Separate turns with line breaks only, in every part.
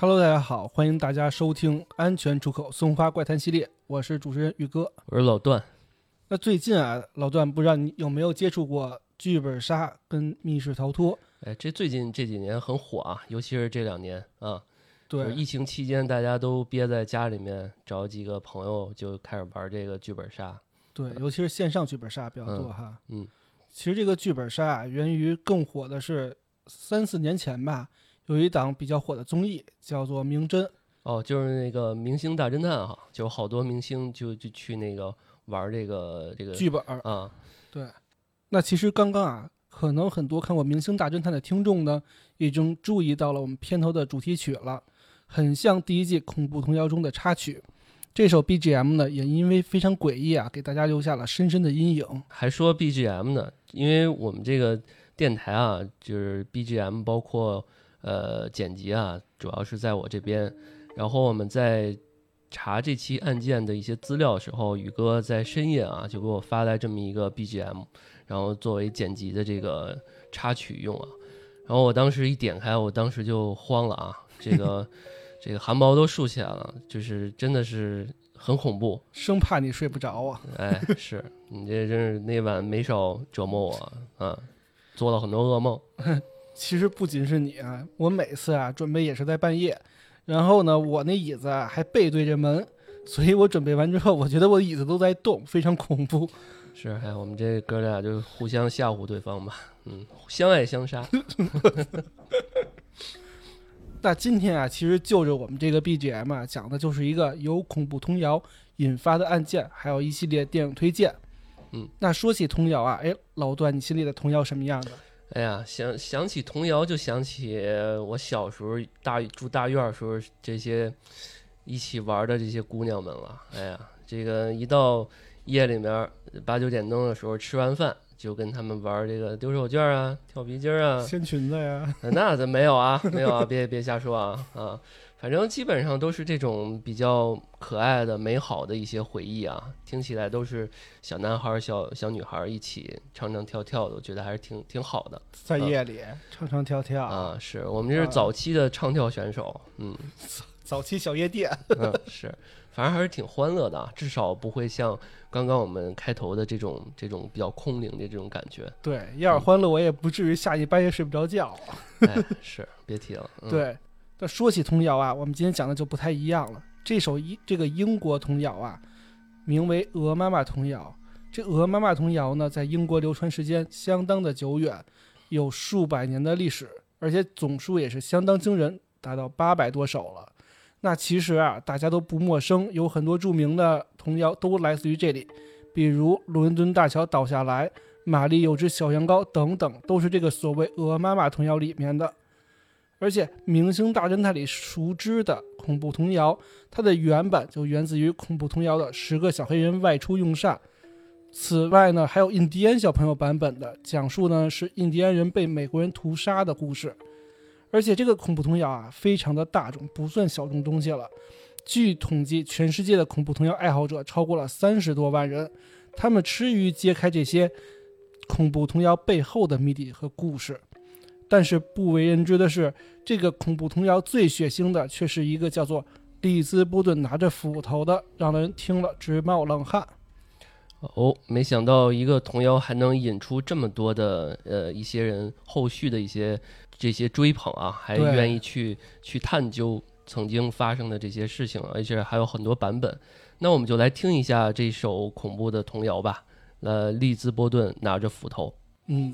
Hello，大家好，欢迎大家收听《安全出口松花怪谈》系列，我是主持人宇哥。
我是老段。
那最近啊，老段不知道你有没有接触过剧本杀跟密室逃脱？
哎，这最近这几年很火啊，尤其是这两年啊。
对，
疫情期间大家都憋在家里面，找几个朋友就开始玩这个剧本杀。
对，尤其是线上剧本杀比较多哈。
嗯，
其实这个剧本杀啊，源于更火的是三四年前吧，有一档比较火的综艺叫做《名侦》。
哦，就是那个《明星大侦探》哈，就好多明星就就去那个玩这个这个
剧本
啊。
对，那其实刚刚啊。可能很多看过《明星大侦探》的听众呢，已经注意到了我们片头的主题曲了，很像第一季恐怖童谣中的插曲。这首 BGM 呢，也因为非常诡异啊，给大家留下了深深的阴影。
还说 BGM 呢，因为我们这个电台啊，就是 BGM 包括呃剪辑啊，主要是在我这边。然后我们在查这期案件的一些资料的时候，宇哥在深夜啊，就给我发来这么一个 BGM。然后作为剪辑的这个插曲用啊，然后我当时一点开，我当时就慌了啊，这个 这个汗毛都竖起来了，就是真的是很恐怖，
生怕你睡不着啊。
哎，是你这真是那晚没少折磨我啊，做了很多噩梦。
其实不仅是你啊，我每次啊准备也是在半夜，然后呢，我那椅子啊还背对着门，所以我准备完之后，我觉得我椅子都在动，非常恐怖。
是，哎，我们这哥俩就互相吓唬对方吧，嗯，相爱相杀。
那今天啊，其实就着我们这个 BGM 啊，讲的就是一个由恐怖童谣引发的案件，还有一系列电影推荐。
嗯，
那说起童谣啊，哎，老段，你心里的童谣什么样的？
哎呀，想想起童谣，就想起我小时候大住大院时候这些一起玩的这些姑娘们了。哎呀，这个一到。夜里面八九点钟的时候，吃完饭就跟他们玩这个丢手绢啊、跳皮筋啊、
掀裙子呀。
那咱没有啊，没有啊，别别瞎说啊啊！反正基本上都是这种比较可爱的、美好的一些回忆啊，听起来都是小男孩、小小女孩一起唱唱跳跳的，我觉得还是挺挺好的。
在夜里唱唱跳跳
啊，是我们这是早期的唱跳选手，嗯，
早期小夜店，
嗯，是，反正还是挺欢乐的，至少不会像。刚刚我们开头的这种这种比较空灵的这种感觉，
对，要是欢乐，我也不至于下一半夜睡不着觉。
哎，是，别提了。
对，那说起童谣啊，我们今天讲的就不太一样了。这首英这个英国童谣啊，名为《鹅妈妈童谣》。这鹅妈妈童谣呢，在英国流传时间相当的久远，有数百年的历史，而且总数也是相当惊人，达到八百多首了。那其实啊，大家都不陌生，有很多著名的童谣都来自于这里，比如伦敦大桥倒下来、玛丽有只小羊羔等等，都是这个所谓鹅妈妈童谣里面的。而且《明星大侦探》里熟知的恐怖童谣，它的原版就源自于恐怖童谣的《十个小黑人外出用膳》。此外呢，还有印第安小朋友版本的，讲述呢是印第安人被美国人屠杀的故事。而且这个恐怖童谣啊，非常的大众，不算小众东西了。据统计，全世界的恐怖童谣爱好者超过了三十多万人，他们吃于揭开这些恐怖童谣背后的谜底和故事。但是不为人知的是，这个恐怖童谣最血腥的，却是一个叫做利兹波顿拿着斧头的，让人听了直冒冷汗。
哦，没想到一个童谣还能引出这么多的呃一些人后续的一些。这些追捧啊，还愿意去去探究曾经发生的这些事情，而且还有很多版本。那我们就来听一下这首恐怖的童谣吧。呃，利兹波顿拿着斧头。
嗯。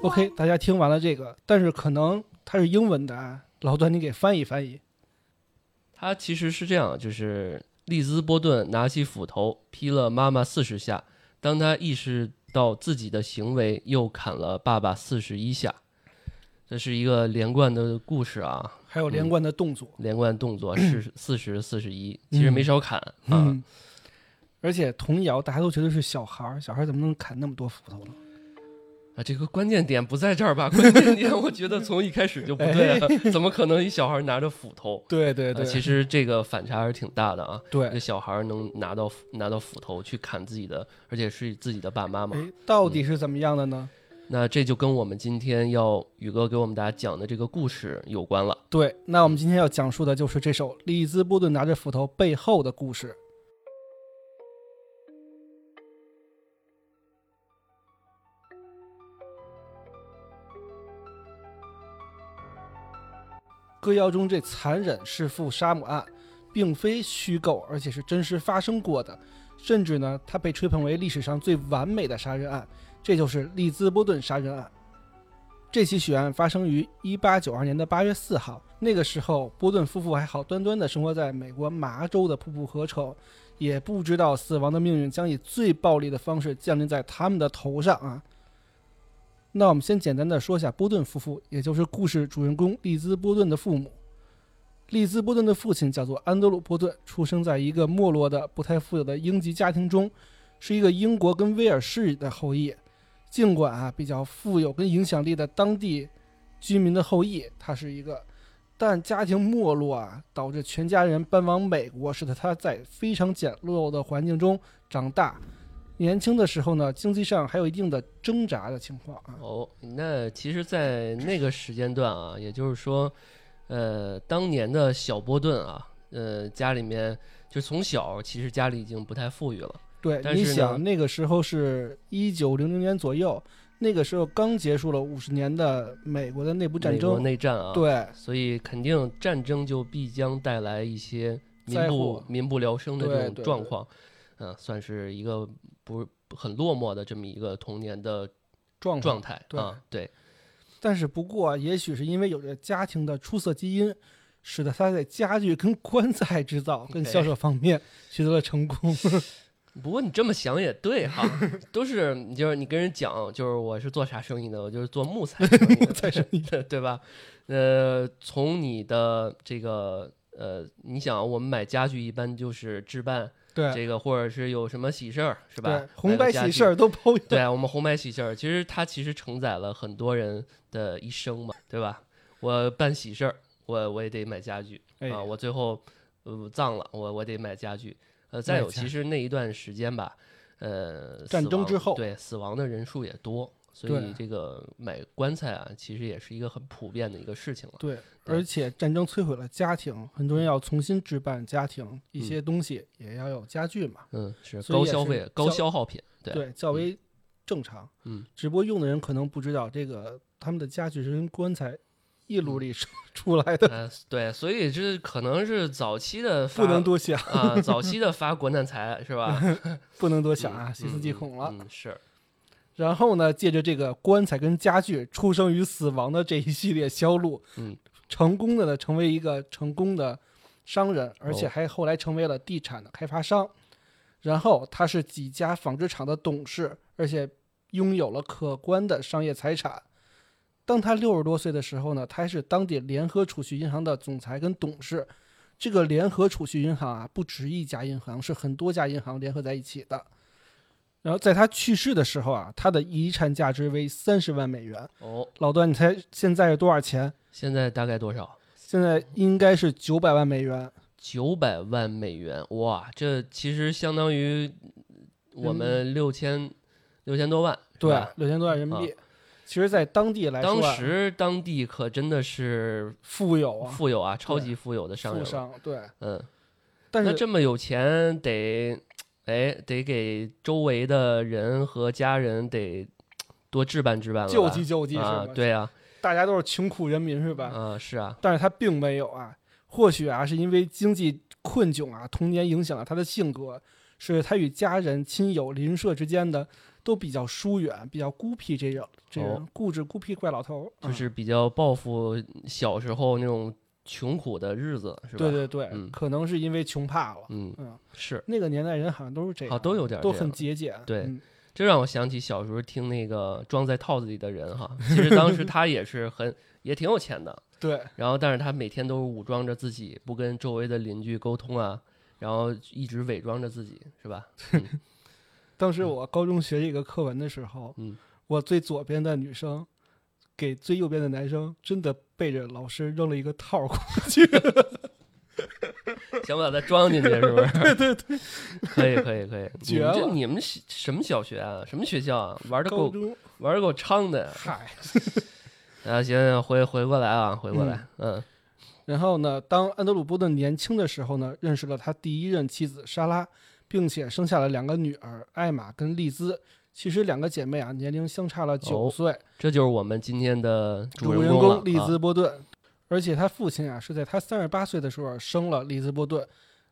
OK，大家听完了这个，但是可能它是英文的啊，老段你给翻译翻译。
它其实是这样，就是利兹波顿拿起斧头劈了妈妈四十下，当他意识到自己的行为，又砍了爸爸四十一下。这是一个连贯的故事啊，
还有连贯的动作，
连贯动作是 四十四十一，其实没少砍
啊。而且童谣大家都觉得是小孩儿，小孩儿怎么能砍那么多斧头呢？
啊，这个关键点不在这儿吧？关键点我觉得从一开始就不对啊，怎么可能一小孩拿着斧头？啊
对对对，
其实这个反差还是挺大的啊。一
对
个。小孩能拿到拿到斧头去砍自己的，而且是自己的爸妈嘛。
哎，到底是怎么样的呢？
那这就跟我们今天要宇哥给我们大家讲的这个故事有关了。
对，那我们今天要讲述的就是这首利兹波顿拿着斧头背后的故事。歌谣中这残忍弑父杀母案，并非虚构，而且是真实发生过的，甚至呢，它被吹捧为历史上最完美的杀人案，这就是利兹波顿杀人案。这起血案发生于1892年的8月4号，那个时候波顿夫妇还好端端地生活在美国麻州的瀑布河城，也不知道死亡的命运将以最暴力的方式降临在他们的头上啊。那我们先简单的说一下波顿夫妇，也就是故事主人公利兹波顿的父母。利兹波顿的父亲叫做安德鲁·波顿，出生在一个没落的、不太富有的英籍家庭中，是一个英国跟威尔士的后裔。尽管啊比较富有跟影响力的当地居民的后裔，他是一个，但家庭没落啊，导致全家人搬往美国，使得他在非常简陋的环境中长大。年轻的时候呢，经济上还有一定的挣扎的情况啊。
哦，那其实，在那个时间段啊，也就是说，呃，当年的小波顿啊，呃，家里面就从小其实家里已经不太富裕了。
对，你想那个时候是一九零零年左右，那个时候刚结束了五十年的美国的内部战
美国
争，
内战啊，，
对
所以肯定战争就必将带来一些民不民不聊生的这种状况，嗯、算是一个不很落寞的这么一个童年的
状
状
态。
态啊，对，
但是不过啊，也许是因为有着家庭的出色基因，使得他在家具跟棺材制造 跟销售方面取得了成功。
不过你这么想也对哈，都是你就是你跟人讲，就是我是做啥生意的，我就是做木材生意的，
木材生意
的，对吧？呃，从你的这个呃，你想我们买家具一般就是置办
对
这个，或者是有什么喜事儿是吧
对？，红白喜事儿都包。
对啊，我们红白喜事儿，其实它其实承载了很多人的一生嘛，对吧？我办喜事儿，我我也得买家具、
哎
啊，我最后呃葬了，我我得买家具。呃，再有，其实那一段时间吧，呃，
战争之后
对死亡的人数也多，所以这个买棺材啊，其实也是一个很普遍的一个事情了。
对，
对
而且战争摧毁了家庭，很多人要重新置办家庭，一
嗯
些东西也要有家具嘛。
嗯，是高消费、高
消
消耗品，对，
对，较为正常。
嗯，
只不过用的人可能不知道，这个他们的家具是跟棺材一
嗯
炉里出出来的，
呃，对，所以这可能是早期的
不能多想，
啊，早期的发国难财是吧？
不能多想啊，
嗯
细思极恐了。
嗯，嗯是，
然后呢，借着这个棺材跟家具出生与死亡的这一系列销路，
嗯，
成功的呢成为一个成功的商人，而且
哦
还后来成为了地产的开发商。然后他是几家纺织厂的董事，而且拥有了可观的商业财产。当他六十多岁的时候呢，他还是当地联合储蓄银行的总裁跟董事。这个联合储蓄银行啊，不止一家银行，是很多家银行联合在一起的。然后在他去世的时候啊，他的遗产价值为三十万美元。
哦，
老段，你猜现在是多少钱？
现在大概多少？
现在应该是九百万美元。
九百万美元，哇，这其实相当于我们六千六千多万，
对，六千多万人民币。其实，在当地来说、
当
啊，
时当地可真的是
富有啊，
富有啊，超级富有的商人。
富商对。
嗯，
但是
那这么有钱，得 哎得给周围的人和家人得多置办置办了，
救济救济是吧？，
啊对啊，
大家都是穷苦人民是吧？
啊是啊，
但是他并没有啊，或许啊是因为经济困窘啊，童年影响了他的性格，是他与家人、亲友、邻舍之间的都比较疏远，比较孤僻这种这
哦
种固执孤僻怪老头儿，
就
嗯
是比较报复小时候那种穷苦的日子，是吧？
对对对，
嗯
可能是因为穷怕了。
嗯，
嗯，
是。
那个年代人好像都是这样，
好都有点
都很节俭。
对
嗯
这让我想起小时候听那个装在套子里的人哈，其实当时他也是很也挺有钱的，
对，
然后但是他每天都是武装着自己，不跟周围的邻居沟通啊，然后一直伪装着自己，是吧？嗯
当时我高中学这个课文的时候，
嗯
我最左边的女生给最右边的男生真的背着老师扔了一个套儿过去。
想把它装进去是不是？
对对对，
可以可以可以。你
绝了
你们什么小学啊？什么学校啊？玩的够玩的够猖的。
嗨。
啊，行行，回回过来啊，回过来。嗯
然后呢，当安德鲁·波顿年轻的时候呢，认识了他第一任妻子莎拉，并且生下了两个女儿艾玛跟丽兹。其实两个姐妹啊，年龄相差了九
哦
岁。
这就是我们今天的
主
人公了
人公丽兹
啊·
波顿，而且他父亲啊是在他三十八岁的时候生了利兹·波顿，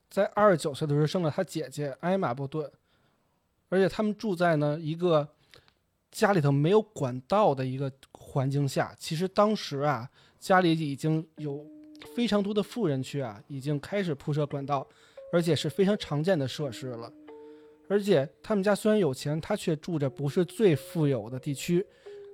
在二十九岁的时候生了他姐姐艾玛·波顿，而且他们住在呢一个家里头没有管道的一个环境下。其实当时啊，家里已经有非常多的富人区啊，已经开始铺设管道，而且是非常常见的设施了。而且他们家虽然有钱，他却住着不是最富有的地区，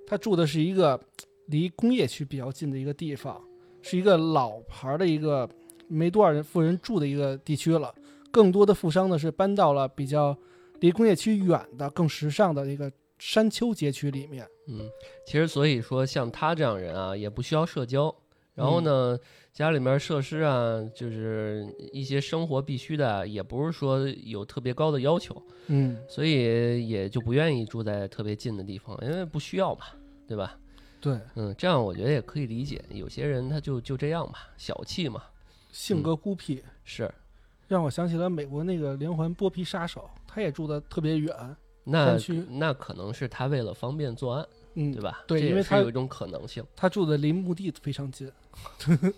他住的是一个离工业区比较近的一个地方，是一个老牌的一个没多少人富人住的一个地区了。更多的富商呢是搬到了比较离工业区远的、更时尚的一个山丘街区里面。
嗯，其实所以说像他这样人啊，也不需要社交。然后呢，家里面设施啊，就是一些生活必须的啊，也不是说有特别高的要求，
嗯，
所以也就不愿意住在特别近的地方，因为不需要嘛，对吧？
对，
嗯，这样我觉得也可以理解。有些人他就就这样嘛，小气嘛，
性格孤僻，
是。
让我想起了美国那个连环剥皮杀手，他也住的特别远。
那那可能是他为了方便作案，
嗯
对，吧？
对因为他
有一种可能性。
他住的离墓地非常近。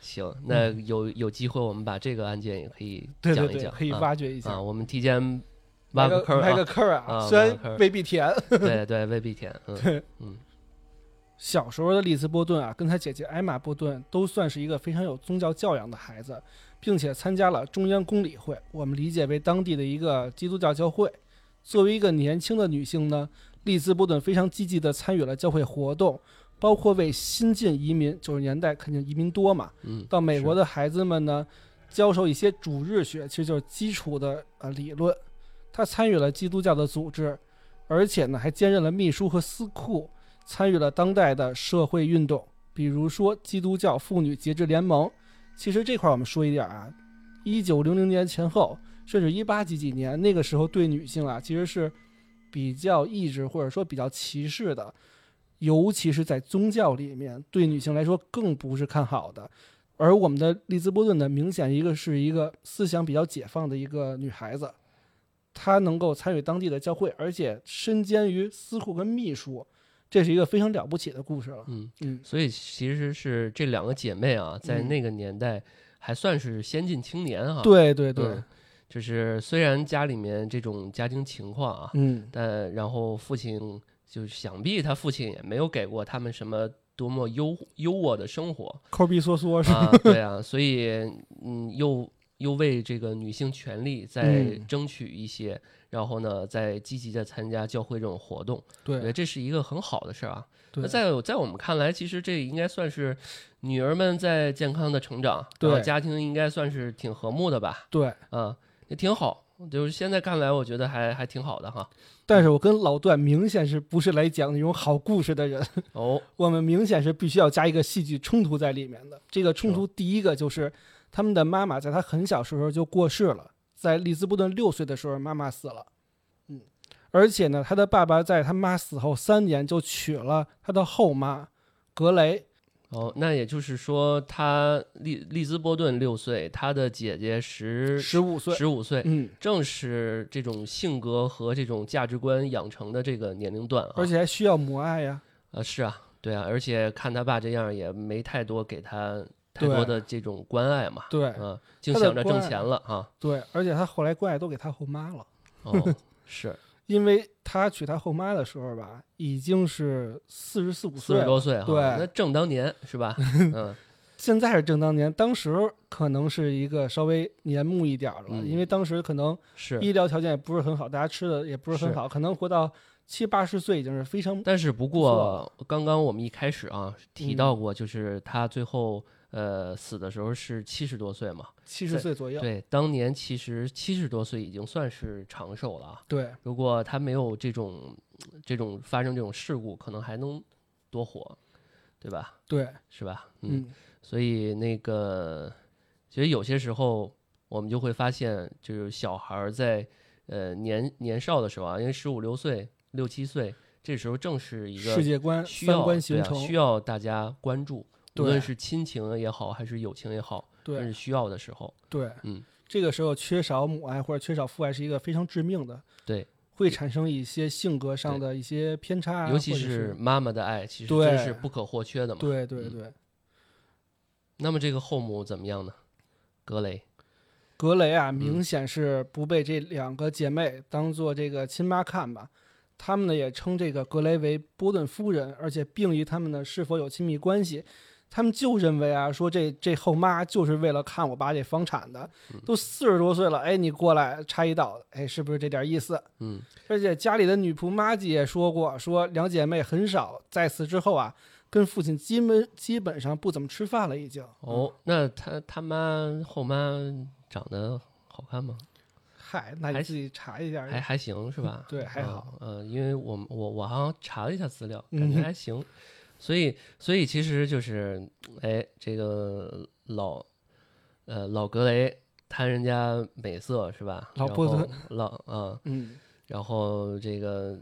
行，那有有机会我们把这个案件也可以
嗯对对对，
讲一讲，
可以
啊
挖掘一下。
啊，我们提前挖个坑儿
埋
啊
个坑儿
啊
虽然未必填。
对对，未必填，嗯，嗯
小时候的丽兹·波顿啊，跟他姐姐艾玛·波顿都算是一个非常有宗教教养的孩子，并且参加了中央公理会，我们理解为当地的一个基督教教会。作为一个年轻的女性呢，丽兹·波顿非常积极地参与了教会活动，包括为新晋移民（九十年代肯定移民多嘛）
嗯，
到美国
的
的孩子们呢，教授一些主日学，其实就是基础的呃理论。他参与了基督教的组织，而且呢还兼任了秘书和司库，参与了当代的社会运动，比如说基督教妇女节制联盟。其实这块儿我们说一点啊，一九零零年前后，甚至一八几几年那个时候对女性啊其实是比较抑制或者说比较歧视的，尤其是在宗教里面，对女性来说更不是看好的。而我们的利兹波顿呢，明显一个是一个思想比较解放的一个女孩子，她能够参与当地的教会，而且身兼于司库跟秘书，这是一个非常了不起的故事了。
嗯，
嗯，
所以其实是这两个姐妹啊，在
嗯
那个年代还算是先进青年哈。
对对对，
嗯就是虽然家里面这种家庭情况啊，
嗯，
但然后父亲就是想必他父亲也没有给过他们什么多么优优渥的生活
抠逼缩缩是吧？
啊，对啊，所以嗯，又又为这个女性权利在
嗯
争取一些，然后呢，在积极的参加教会这种活动，我觉得
对
这是一个很好的事儿啊。那，在在我们看来，其实这应该算是女儿们在健康的成长，
对
家庭应该算是挺和睦的吧？
对。
啊，也挺好。就是现在看来，我觉得还还挺好的哈。
但是我跟老段明显是不是来讲那种好故事的人，
哦，
我们明显是必须要加一个戏剧冲突在里面的。这个冲突第一个就是他们的妈妈在他很小时候就过世了，在利兹布顿六岁的时候妈妈死了，嗯，而且呢，他的爸爸在他妈死后三年就娶了他的后妈格雷，
哦，那也就是说，他利利兹波顿六岁，他的姐姐十
十五岁，
十五岁，
嗯，
正是这种性格和这种价值观养成的这个年龄段啊。
而且还需要母爱呀，
啊，是啊，对啊，而且看他爸这样，也没太多给他太多的这种关爱嘛。
对
啊，净想着挣钱了啊。
对，而且他后来关爱都给他后妈了。
哦，是
因为他娶他后妈的时候吧，已经是四十四五岁了，
十多岁哈，
对
那正当年是吧？嗯，
现在是正当年，当时可能是一个稍微年暮一点儿了，
嗯
因为当时可能
是。
医疗条件也不是很好，大家吃的也不是很好，可能活到七八十岁已经是非常
但是不过，刚刚我们一开始啊提
嗯
到过，就是他最后呃，死的时候是七十多岁嘛。
七十岁左右。
对，当年其实七十多岁已经算是长寿了啊。
对，
如果他没有这种这种发生这种事故，可能还能多活，对吧？
对，
是吧？
嗯，
所以那个，其实有些时候我们就会发现，就是小孩儿在呃年年少的时候啊，因为十五六岁、六七岁，这时候正是一个
世界观、
需要
三观
对啊
形成，
需要大家关注，无论是亲情也好，还是友情也好，这
对
是需要的时候。
对，
嗯，
这个时候缺少母爱或者缺少父爱是一个非常致命的，
对，
会产生一些性格上的一些偏差啊，
尤其是妈妈的爱，其实
对
真是不可或缺的嘛。
对对
嗯
对。
那么这个后母怎么样呢？格雷，
格雷啊，
嗯
明显是不被这两个姐妹当做这个亲妈看吧。他们呢也称这个格雷为波顿夫人，而且并疑他们呢是否有亲密关系。他们就认为啊，说这这后妈就是为了看我爸这房产的，
嗯
都四十多岁了，哎，你过来插一刀，哎，是不是这点意思？
嗯，
而且家里的女仆妈吉也说过，说两姐妹很少在此之后啊，跟父亲基本基本上不怎么吃饭了，已经。
哦，那他他妈后妈长得好看吗？
嗨，那你自己查一下。
还还行是吧？
对还好
嗯、呃因为我我我好像查了一下资料，感觉
嗯
还行。所以所以其实就是，哎，这个老呃老格雷贪人家美色是吧？
老波特
老啊、
嗯，
然后这个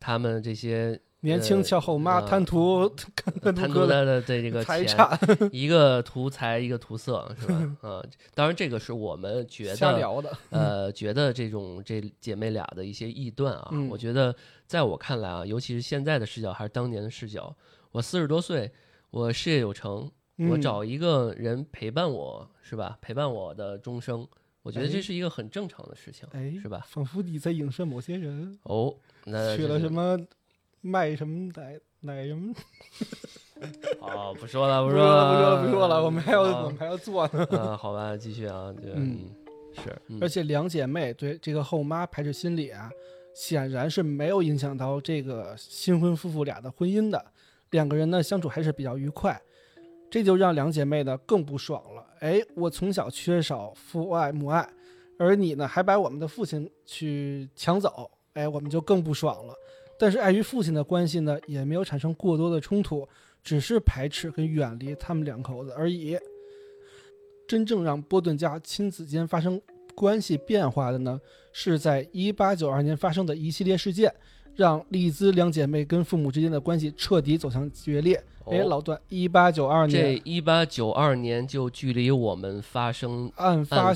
他们这些
年轻
呃
俏后妈
呃
贪图 贪图哥
贪图他的这个钱，
财产，
一个图财，一个图色，是吧？啊，当然这个是我们觉得，
聊的。
呃，觉得这种这姐妹俩的一些臆断啊，
嗯
我觉得在我看来啊，尤其是现在的视角还是当年的视角，我四十多岁，我事业有成，我
嗯
找一个人陪伴我，是吧？陪伴我的终生，我觉得
哎
这是一个很正常的事情，
哎，
是吧？
仿佛你在影射某些人
哦，那
去了什
么？
卖什么奶奶什么？
哦，不说了，
不
说
说了，不说了，不说了，我们还要
啊
我们还要做呢。
啊，好吧，继续啊，这
嗯
嗯是，嗯
而且两姐妹对这个后妈排斥心理啊，显然是没有影响到这个新婚夫妇俩的婚姻的。两个人呢相处还是比较愉快，这就让两姐妹呢更不爽了。哎，我从小缺少父爱母爱，而你呢还把我们的父亲去抢走，哎，我们就更不爽了。但是碍于父亲的关系呢，也没有产生过多的冲突，只是排斥跟远离他们两口子而已。真正让波顿家亲子间发生关系变化的呢，是在一八九二年发生的一系列事件，让丽兹两姐妹跟父母之间的关系彻底走向决裂。哎，
哦
老段，一八九二年
这
年
一八九二年就距离我们发生
案发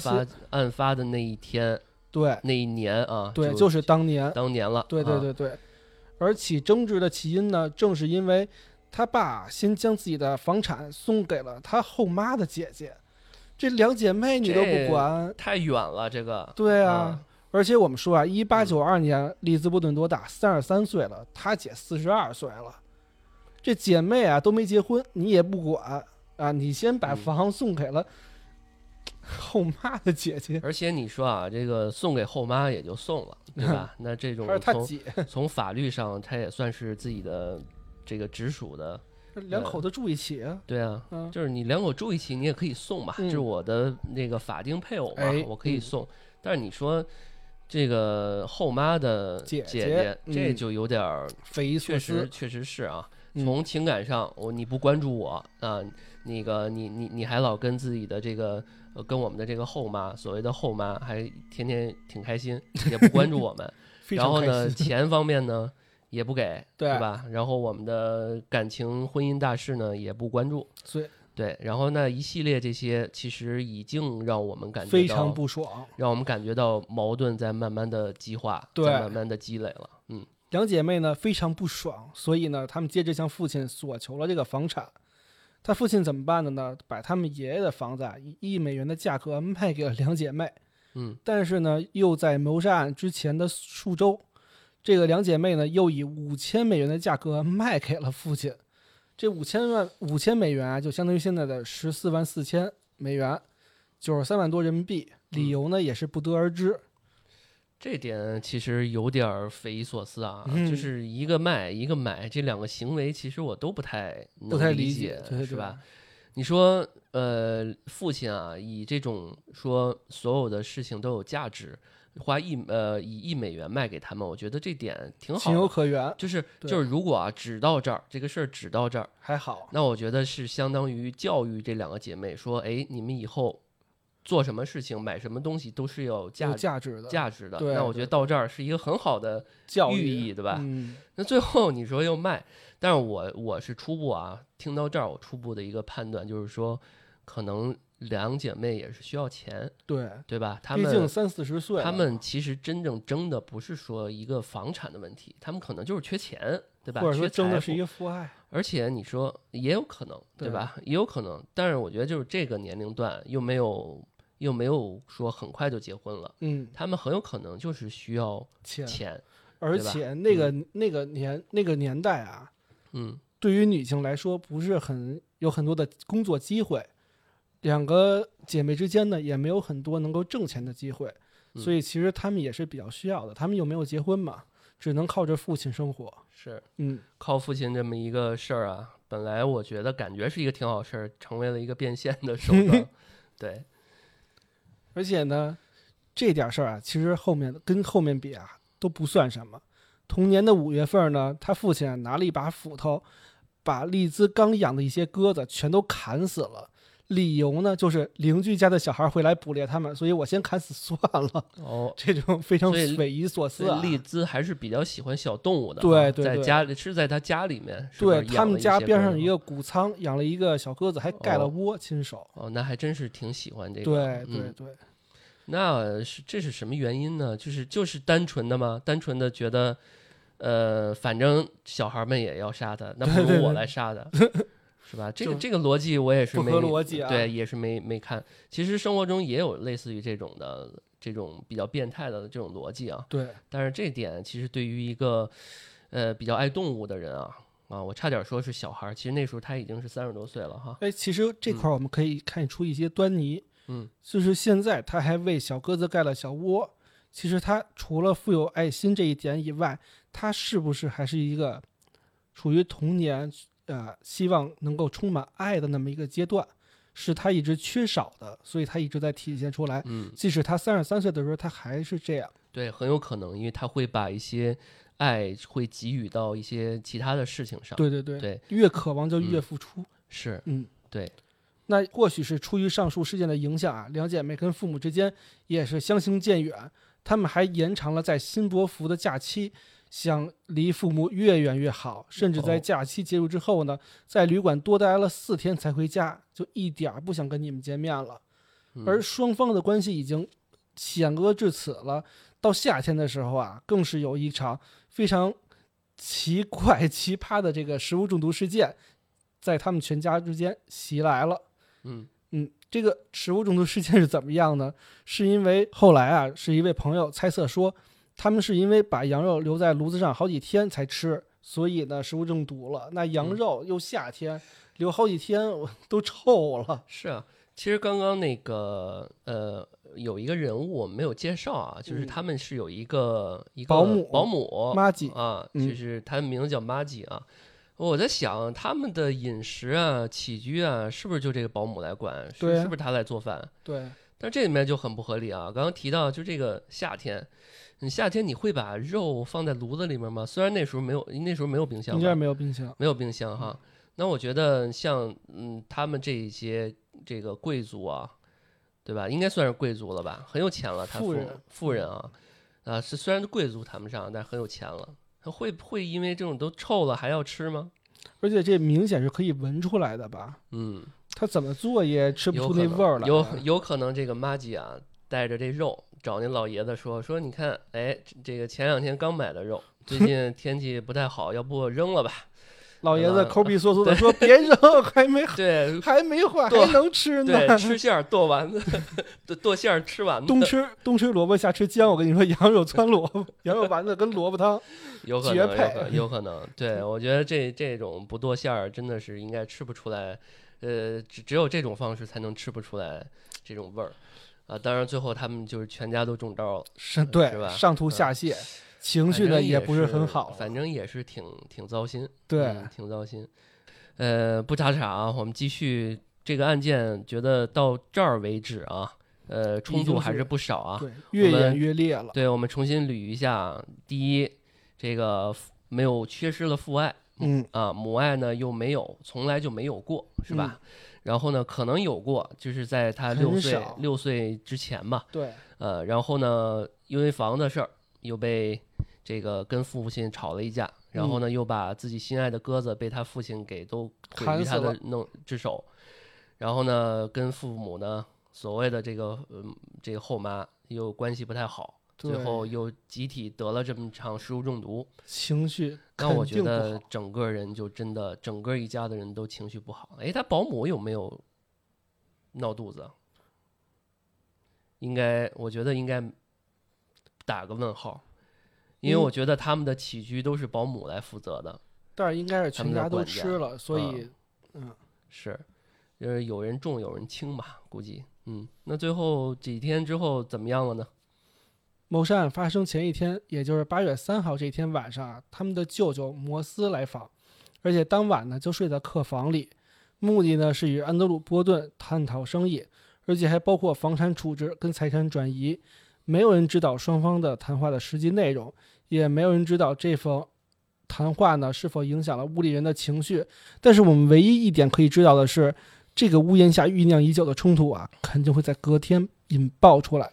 案发的那一天
对
那一年啊，
对，
就
就是当年，
当年了，
对对
啊，
对对。而起争执的起因呢，正是因为他爸先将自己的房产送给了他后妈的姐姐，这两姐妹你都不管，
太远了，这个
对啊。
啊
而且我们说啊，一八九二年，利兹波顿多大？三十三岁了，他姐四十二岁了。这姐妹啊都没结婚，你也不管啊，你先把
嗯
房送给了 后妈的姐姐，
而且你说啊，这个送给后妈也就送了，对吧？那这种
他
从
姐，
从法律上，他也算是自己的这个直属的，
两口子住一起啊。
对啊，
嗯，
就是你两口住一起，你也可以送嘛，
嗯
这是我的那个法定配偶嘛，
哎
我可以
嗯
送。但是你说这个后妈的
姐
姐
姐
这
嗯
就有点儿，
匪夷所
确实
思。
确实是啊。
嗯
从情感上，我你不关注我啊，那个你你你还老跟自己的这个呃跟我们的这个后妈，所谓的后妈，还天天挺开心，也不关注我们。然后呢，钱方面呢也不给，
对
吧？然后我们的感情婚姻大事呢也不关注，
所以
对。然后那一系列这些，其实已经让我们感觉到
非常不爽。
让我们感觉到矛盾在慢慢的激化，
对
在慢慢的积累了。嗯，
两姐妹呢非常不爽，所以呢，他们接着向父亲索求了这个房产。他父亲怎么办的呢？把他们爷爷的房子啊，以一美元的价格卖给了两姐妹。
嗯，
但是呢，又在谋杀案之前的数周，这个两姐妹呢，又以五千美元的价格卖给了父亲。这五千万五千美元啊，就相当于现在的十四万四千美元，九十三万多人民币。理由呢，也是不得而知。
这点其实有点儿匪夷所思啊，
嗯
就是一个卖一个买，这两个行为其实我都不太能
不太
理
理解对对
是吧？你说，呃，父亲啊，以这种说所有的事情都有价值，花一呃以一美元卖给他们，我觉得这点挺好
情有。可原，
就是就是，如果啊，只到这儿，这个事儿只到这儿，
还好。
那我觉得是相当于教育这两个姐妹，说，哎，你们以后做什么事情、买什么东西都是有
有
价
价值的
价值的。那我觉得到这儿是一个很好的
教育
意义，对吧？
嗯，
那最后你说又卖，但是我我是初步啊，听到这儿我初步的一个判断就是说，可能两姐妹也是需要钱，
对，
对吧？她
毕竟三四十岁了，
她们其实真正争的不是说一个房产的问题，她们可能就是缺钱，对吧？
或者说争的是一个父爱。
而且你说也有可能，对
对
吧？也有可能，但是我觉得就是这个年龄段又没有又没有说很快就结婚了，
嗯，
他们很有可能就是需要
钱，
钱，
而且那个那个年那个年代啊，
嗯
对于女性来说不是很有很多的工作机会，两个姐妹之间呢也没有很多能够挣钱的机会，
嗯
所以其实她们也是比较需要的。她们又没有结婚嘛，只能靠着父亲生活。
是。
嗯，
靠父亲这么一个事儿啊，本来我觉得感觉是一个挺好事儿，成为了一个变现的手段。对，
而且呢，这点事儿啊，其实后面跟后面比啊都不算什么。同年的五月份呢，他父亲啊拿了一把斧头，把丽兹刚养的一些鸽子全都砍死了。理由呢，就是邻居家的小孩会来捕猎他们，所以我先砍死算了。
哦，
这种非常匪夷所思啊！
所以丽兹还是比较喜欢小动物的啊，
对对对
在家里是在他家里面，
对他们家边上一个谷仓养了一个小鸽子，还盖了
哦
窝，亲手。
哦，那还真是挺喜欢这个。
对对
嗯，
对，
那是这是什么原因呢？就是就是单纯的吗？单纯的觉得，呃，反正小孩们也要杀他，那不如我来杀他，是吧？这个这个逻辑我也是
不
没
合逻辑啊
对，也是没没看。其实生活中也有类似于这种的这种比较变态的这种逻辑啊，
对，
但是这点其实对于一个呃比较爱动物的人啊啊，我差点说是小孩儿，其实那时候他已经是三十多岁了哈。
哎，其实这块儿我们可以看出一些端倪。
嗯，
就是现在他还为小鸽子盖了小窝。其实他除了富有爱心这一点以外，他是不是还是一个处于童年呃希望能够充满爱的那么一个阶段？是他一直缺少的，所以他一直在体现出来。
嗯，
即使他三十三岁的时候，他还是这样。
对，很有可能，因为他会把一些爱会给予到一些其他的事情上。，
对对对，
对
越渴望就越
嗯
付出。
是，
嗯，
对，
那或许是出于上述事件的影响啊，两姐妹跟父母之间也是相行渐远。他们还延长了在新伯福的假期，想离父母越远越好。甚至在
哦
假期结束之后呢，在旅馆多待了四天才回家，就一点儿不想跟你们见面了。
嗯
而双方的关系已经险恶至此了。到夏天的时候啊，更是有一场非常奇怪、奇葩的这个食物中毒事件，在他们全家之间袭来了。
嗯
嗯，这个食物中毒事件是怎么样呢？是因为后来啊，是一位朋友猜测说，他们是因为把羊肉留在炉子上好几天才吃，所以呢食物中毒了。那羊
嗯
肉又夏天留好几天 都臭了。
是啊。其实刚刚那个呃，有一个人物我们没有介绍啊，就是
嗯
他们是有一个一个
保姆
保姆
妈吉
啊，
嗯
就是他的名字叫妈吉啊。我在想他们的饮食啊、起居啊，是不是就这个保姆来管？是
对啊
是不是他来做饭？
对，
但这里面就很不合理啊！刚刚提到，就这个夏天，你夏天你会把肉放在炉子里面吗？虽然那时候没有，那时候没有冰箱吧，
应该没有冰箱。
没有冰箱哈。那我觉得像嗯，他们这一些这个贵族啊，对吧？应该算是贵族了吧，很有钱了。他
富人
富人啊，啊是虽然贵族谈不上，但是很有钱了。他会不会因为这种都臭了还要吃吗？
而且这明显是可以闻出来的吧？
嗯，
他怎么做也吃不出那味儿来。
有有可能这个妈吉啊，带着这肉找那老爷子说说，你看，哎，这这个前两天刚买的肉，最近天气不太好，要不扔了吧？
老爷子
呃
抠鼻缩缩的说：“别扔，还没
对
还没坏，
对
还能吃呢。
对，吃馅儿剁丸子，剁剁馅儿吃丸子，
冬吃冬吃萝卜，夏吃姜。我跟你说，羊肉汆萝卜，羊肉丸子跟萝卜汤，
有可能，
绝配
有可能。对，我觉得这这种不剁馅儿真的是应该吃不出来，呃，只只有这种方式才能吃不出来这种味儿啊。当然，最后他们就是全家都中招了，
是对
是吧
上吐下泻，情绪
呢也
不是很好。
反正也是挺挺糟心，
对
嗯挺糟心。呃，不查查啊，我们继续这个案件觉得到这儿为止啊，呃，冲突还是不少啊。
对，越演越烈了。
对，我们重新捋一下：第一，这个没有缺失了父爱，
嗯
啊，母爱呢又没有，从来就没有过，是吧？然后呢，可能有过，就是在他六岁六岁之前吧。
对。
呃，然后呢，因为房的事儿，又被这个跟父亲吵了一架，然后呢，又把自己心爱的鸽子被他父亲给都毁于他的弄之手，然后呢，跟父母呢，所谓的这个嗯这个后妈又关系不太好，最后又集体得了这么场食物中毒，
情绪
那我觉得整个人就真的整个一家的人都情绪不好。哎，他保姆有没有闹肚子？应该，我觉得应该打个问号，因为我觉得他们的起居都是保姆来负责的。
但是应该是全家都吃了，所以，
嗯，是，就是有人重有人轻吧，估计。嗯，那最后几天之后怎么样了呢？
谋杀案发生前一天，也就是八月三号这天晚上啊，他们的舅舅摩斯来访，而且当晚呢就睡在客房里，目的呢是与安德鲁·波顿探讨生意。而且还包括房产处置跟财产转移，没有人知道双方的谈话的实际内容，也没有人知道这封谈话呢是否影响了屋里人的情绪。但是我们唯一一点可以知道的是，这个屋檐下酝酿已久的冲突啊，肯定会在隔天引爆出来。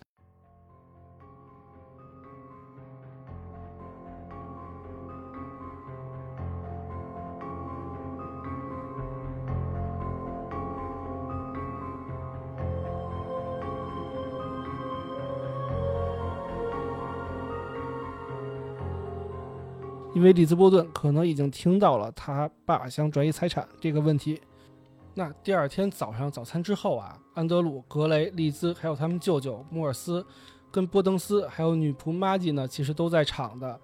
因为利兹波顿可能已经听到了他爸想转移财产这个问题。那第二天早上早餐之后啊，安德鲁、格雷、利兹还有他们舅舅莫尔斯，跟波登斯还有女仆玛吉呢，其实都在场的。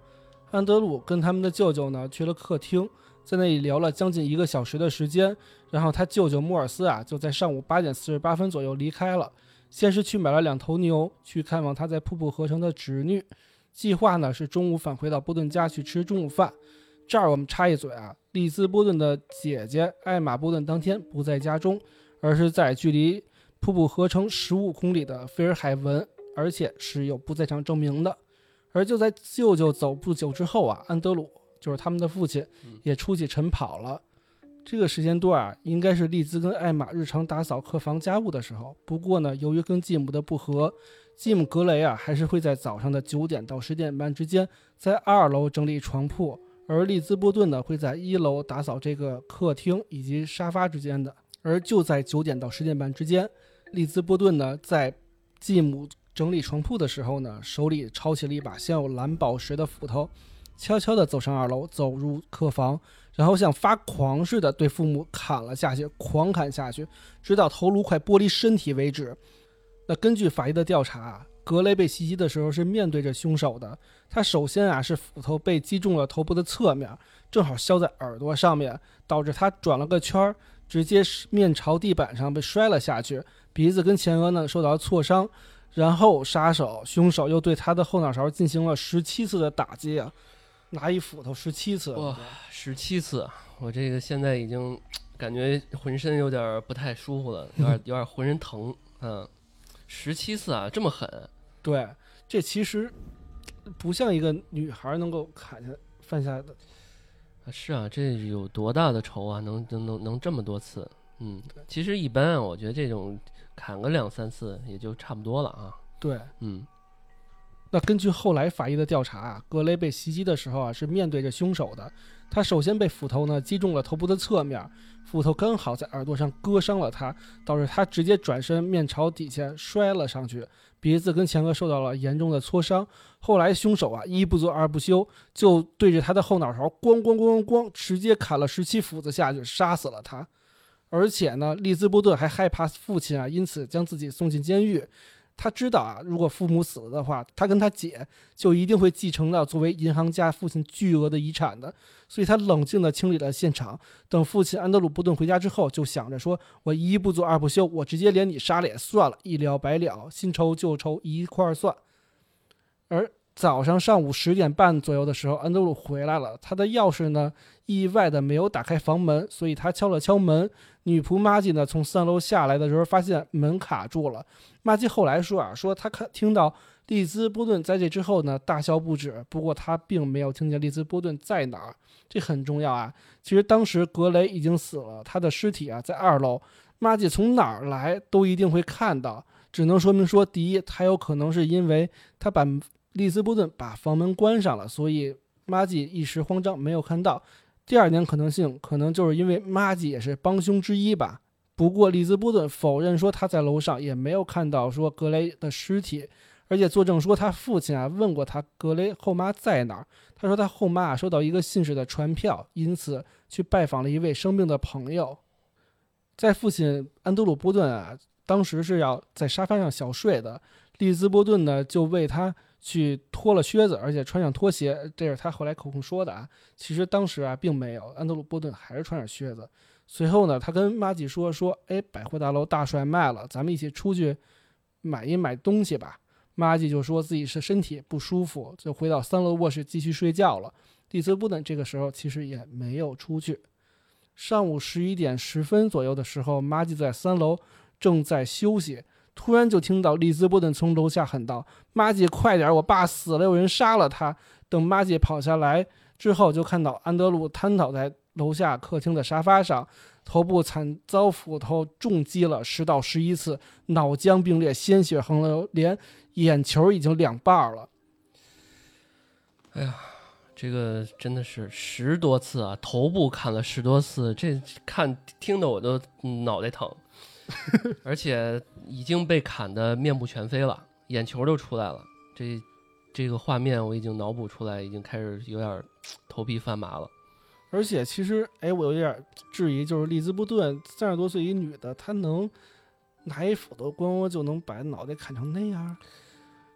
安德鲁跟他们的舅舅呢去了客厅，在那里聊了将近一个小时的时间。然后他舅舅莫尔斯啊，就在上午八点四十八分左右离开了，先是去买了两头牛，去看望他在瀑布河城的侄女。计划呢是中午返回到波顿家去吃中午饭。这儿我们插一嘴啊，利兹波顿的姐姐艾玛波顿当天不在家中，而是在距离瀑布河城十五公里的菲尔海文，而且是有不在场证明的。而就在舅舅走不久之后啊，安德鲁就是他们的父亲也出去晨跑了。这个时间段啊，应该是利兹跟艾玛日常打扫客房家务的时候。不过呢，由于跟继母的不和。吉姆·格雷啊，还是会在早上的九点到十点半之间在二楼整理床铺，而利兹波顿呢会在一楼打扫这个客厅以及沙发之间的。而就在九点到十点半之间，利兹波顿呢在继母整理床铺的时候呢，手里抄起了一把镶有蓝宝石的斧头，悄悄地走上二楼，走入客房，然后像发狂似的对父母砍了下去，狂砍下去，直到头颅快剥离身体为止。那根据法医的调查，格雷被袭击的时候是面对着凶手的。他首先啊是斧头被击中了头部的侧面，正好削在耳朵上面，导致他转了个圈儿，直接面朝地板上被摔了下去，鼻子跟前额呢受到了挫伤。然后杀手凶手又对他的后脑勺进行了十七次的打击啊，拿一斧头十七次。
哇，十七次！我这个现在已经感觉浑身有点不太舒服了，有点有点浑身疼，嗯。十七次啊，这么狠！
对，这其实不像一个女孩能够砍下犯下的。
啊，是啊，这有多大的仇啊？能能能能这么多次？嗯，其实一般啊，我觉得这种砍个两三次也就差不多了啊。
对，
嗯。
那根据后来法医的调查啊，格雷被袭击的时候啊是面对着凶手的。他首先被斧头呢击中了头部的侧面，斧头刚好在耳朵上割伤了他，导致他直接转身面朝底下摔了上去，鼻子跟前额受到了严重的挫伤。后来凶手啊一不做二不休，就对着他的后脑勺咣咣咣咣咣，直接砍了十七斧子下去，杀死了他。而且呢，利兹波顿还害怕父亲啊，因此将自己送进监狱。他知道啊，如果父母死了的话，他跟他姐就一定会继承到作为银行家父亲巨额的遗产的，所以他冷静地清理了现场。等父亲安德鲁·布顿回家之后，就想着说：“我一不做二不休，我直接连你杀了也算了，一了百了，新仇旧仇一块儿算。”而早上上午十点半左右的时候，安德鲁回来了，他的钥匙呢意外的没有打开房门，所以他敲了敲门，女仆玛吉呢从三楼下来的时候，发现门卡住了。玛吉后来说啊，说她看听到利兹波顿在这之后呢大笑不止，不过她并没有听见利兹波顿在哪儿，这很重要啊。其实当时格雷已经死了，他的尸体啊在二楼，玛吉从哪儿来都一定会看到，只能说明说，第一，他有可能是因为他把利兹波顿把房门关上了，所以玛吉一时慌张没有看到。第二点可能性，可能就是因为玛吉也是帮凶之一吧。不过利兹波顿否认说他在楼上也没有看到说格雷的尸体，而且作证说他父亲啊问过他格雷后妈在哪儿。他说他后妈啊收到一个信使的传票，因此去拜访了一位生病的朋友。在父亲安德鲁波顿啊当时是要在沙发上小睡的，利兹波顿呢就为他。去脱了靴子，而且穿上拖鞋，这是他后来口供说的啊。其实当时啊，并没有，安德鲁·波顿还是穿着靴子。随后呢，他跟玛吉说：“说，哎，百货大楼大帅卖了，咱们一起出去买一买东西吧。”玛吉就说自己是身体不舒服，就回到三楼卧室继续睡觉了。蒂兹·波顿这个时候其实也没有出去。上午十一点十分左右的时候，玛吉在三楼正在休息。突然就听到利兹波顿从楼下喊道：“玛姐，快点！我爸死了，有人杀了他。”等玛姐跑下来之后，就看到安德鲁瘫倒在楼下客厅的沙发上，头部惨遭斧头重击了十到十一次，脑浆迸裂，鲜血横流，连眼球已经两半了。
哎呀，这个真的是十多次啊！头部砍了十多次，这看听得我都脑袋疼。而且已经被砍得面目全非了，眼球都出来了。这这个画面我已经脑补出来，已经开始有点头皮发麻了。
而且其实，哎，我有点质疑，就是利兹布顿三十多岁一女的，她能拿一斧头咣咣就能把脑袋砍成那样，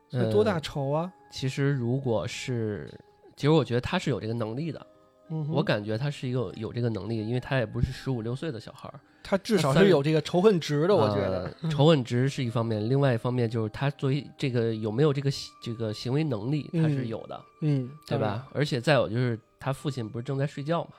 这多大仇啊！
其实如果是，其实我觉得她是有这个能力的。我感觉她是一个有这个能力，因为她也不是十五六岁的小孩儿。
他至少是有这个仇恨值的，我觉得。
仇恨值是一方面，另外一方面就是他作为这个有没有这个这个行为能力，他是有的，
嗯，
对吧？而且再有就是他父亲不是正在睡觉嘛，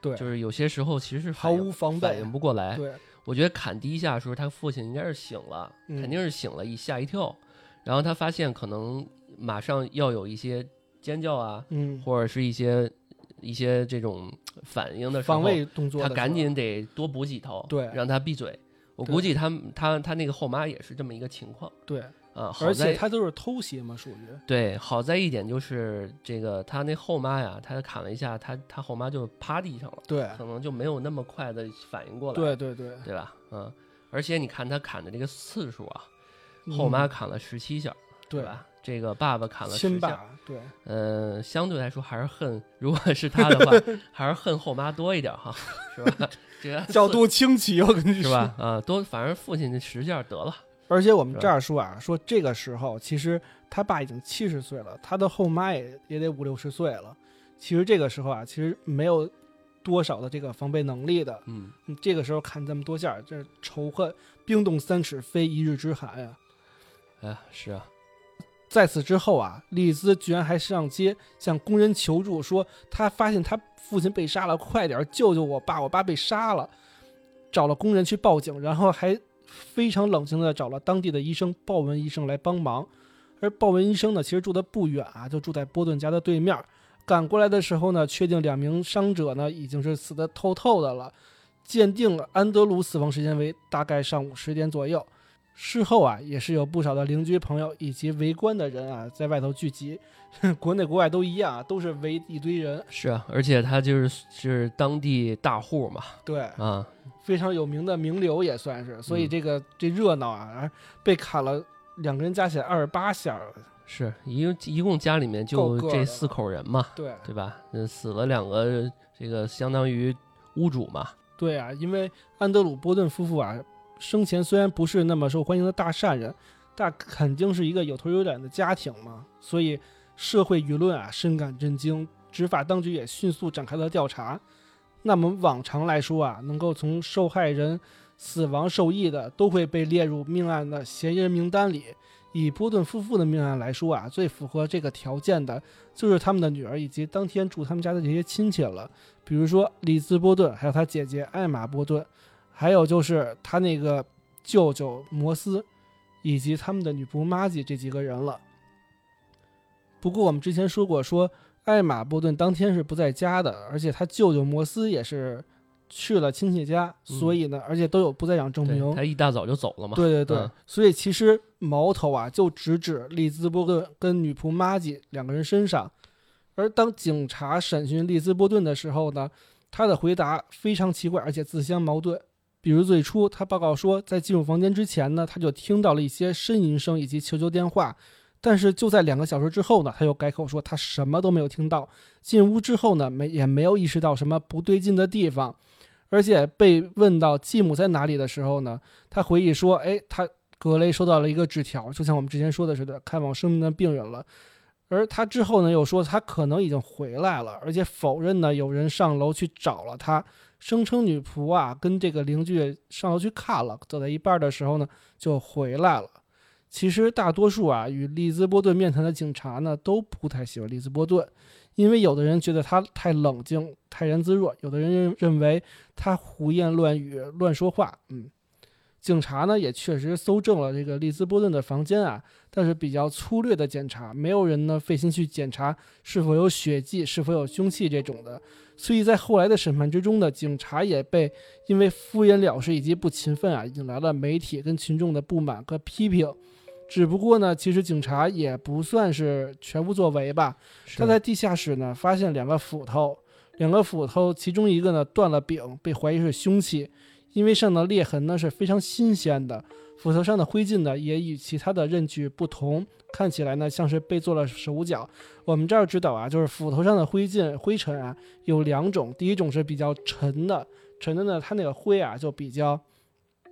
对，
就是有些时候其实是
毫无防备，
反应不过来。
对，
我觉得砍第一下的时候，他父亲应该是醒了，肯定是醒了，一吓一跳，然后他发现可能马上要有一些尖叫啊，
嗯，
或者是一些。一些这种反应的
防卫动作，
他赶紧得多补几头，
对，
让他闭嘴。我估计他他他那个后妈也是这么一个情况，
对，
啊，
而且他都是偷袭嘛，属于。
对。好在一点就是这个他那后妈呀，他砍了一下，他他后妈就趴地上了，
对，
可能就没有那么快的反应过来，
对对对，
对吧？嗯，而且你看他砍的这个次数啊，后妈砍了十七下，对吧？这个爸爸砍了十下，
对，
嗯，相对来说还是恨，如果是他的话，还是恨后妈多一点哈，是 吧？这个
角度清奇，我跟你
说，是吧？啊，多，反正父亲十下得了。
而且我们这儿说啊，说这个时候其实他爸已经七十岁了，他的后妈也也得五六十岁了。其实这个时候啊，其实没有多少的这个防备能力的。
嗯，
这个时候砍这么多下，这仇恨冰冻三尺，非一日之寒呀。
哎，是啊。
在此之后啊，丽兹居然还上街向工人求助，说他发现他父亲被杀了，快点救救我爸，我爸被杀了。找了工人去报警，然后还非常冷静地找了当地的医生鲍文医生来帮忙。而鲍文医生呢，其实住的不远啊，就住在波顿家的对面。赶过来的时候呢，确定两名伤者呢已经是死得透透的了，鉴定了安德鲁死亡时间为大概上午十点左右。事后啊，也是有不少的邻居朋友以及围观的人啊，在外头聚集，国内国外都一样，都是围一堆人。
是啊，而且他就是是当地大户嘛，
对
啊，
非常有名的名流也算是，所以这个这热闹啊，被砍了两个人加起来二十八下，
是一一共家里面就这四口人嘛，
对
对吧？嗯，死了两个，这个相当于屋主嘛。
对啊，因为安德鲁波顿夫妇啊。生前虽然不是那么受欢迎的大善人，但肯定是一个有头有脸的家庭嘛，所以社会舆论啊深感震惊，执法当局也迅速展开了调查。那么往常来说啊，能够从受害人死亡受益的，都会被列入命案的嫌疑人名单里。以波顿夫妇的命案来说啊，最符合这个条件的就是他们的女儿以及当天住他们家的这些亲戚了，比如说里兹波顿，还有他姐姐艾玛波顿。还有就是他那个舅舅摩斯，以及他们的女仆玛吉这几个人了。不过我们之前说过，说艾玛波顿当天是不在家的，而且他舅舅摩斯也是去了亲戚家，
嗯
所以呢，而且都有不在场证明。
他一大早就走了嘛。
对对对，
嗯
所以其实矛头啊就直指利兹波顿跟女仆玛吉两个人身上。而当警察审讯利兹波顿的时候呢，他的回答非常奇怪，而且自相矛盾。比如最初他报告说，在进入房间之前呢，他就听到了一些呻吟声以及求救电话，但是就在两个小时之后呢，他又改口说他什么都没有听到。进屋之后呢，没也没有意识到什么不对劲的地方，而且被问到继母在哪里的时候呢，他回忆说：“哎，他格雷收到了一个纸条，就像我们之前说的似的，看望生病的病人了。”而他之后呢，又说他可能已经回来了，而且否认呢有人上楼去找了他，声称女仆啊跟这个邻居上楼去看了，走到一半的时候呢就回来了。其实大多数啊与利兹波顿面谈的警察呢都不太喜欢利兹波顿，因为有的人觉得他太冷静、泰然自若，有的人认认为他胡言乱语、乱说话。嗯，警察呢也确实搜证了这个利兹波顿的房间啊，但是比较粗略的检查，没有人呢费心去检查是否有血迹、是否有凶器这种的。所以在后来的审判之中呢，警察也被因为敷衍了事以及不勤奋啊，引来了媒体跟群众的不满和批评。只不过呢，其实警察也不算是全无作为吧。他在地下室呢发现两个斧头，两个斧头其中一个呢断了柄，被怀疑是凶器，因为上的裂痕呢是非常新鲜的，斧头上的灰烬呢也与其他的刃具不同，看起来呢像是被做了手脚。我们这儿知道啊，就是斧头上的灰烬、灰尘啊有两种，第一种是比较沉的，沉的呢它那个灰啊就比较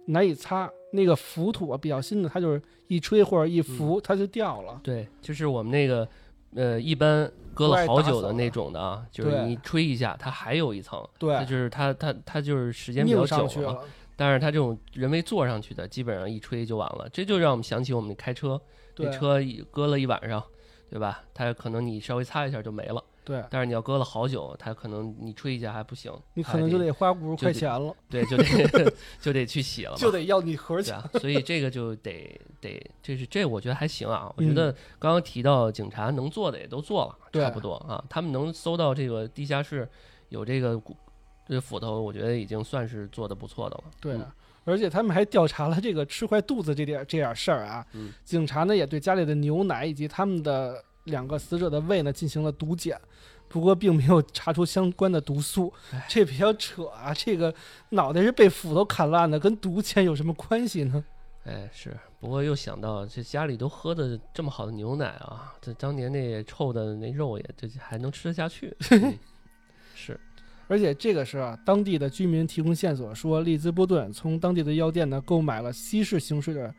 难以擦，那个浮土啊比较新的，它就是一吹或者一拂它就掉了。
对，就是我们那个呃，一般搁了好久的那种的啊，就是你吹一下，它还有一层，
对
它，就是它它它就是时间比较
拧
久
了。
但是它这种人为做上去的，基本上一吹就完了。这就让我们想起我们开车，
对
这车一搁了一晚上，对吧？它可能你稍微擦一下就没了。
对，
但是你要搁了好久，它可能你吹一下还不行，
你可能就得花五十块钱了，
对，就得就得去洗了。
就得要你盒钱。
啊，所以这个就得得，这是这我觉得还行啊。我
嗯
觉得刚刚提到警察能做的也都做了，
对
差不多啊。他们能搜到这个地下室有这个骨这个斧头，我觉得已经算是做的不错的了。
对
嗯，
而且他们还调查了这个吃坏肚子这点这点事儿啊。
嗯
警察呢也对家里的牛奶以及他们的两个死者的胃呢进行了毒检，不过并没有查出相关的毒素
唉。
这比较扯啊！这个脑袋是被斧头砍烂的，跟毒检有什么关系呢？
哎，是。不过又想到这家里都喝的这么好的牛奶啊，这当年那臭的那肉也这还能吃得下去。嗯是，
而且这个是啊，当地的居民提供线索说，利兹波顿从当地的药店呢购买了稀释形式的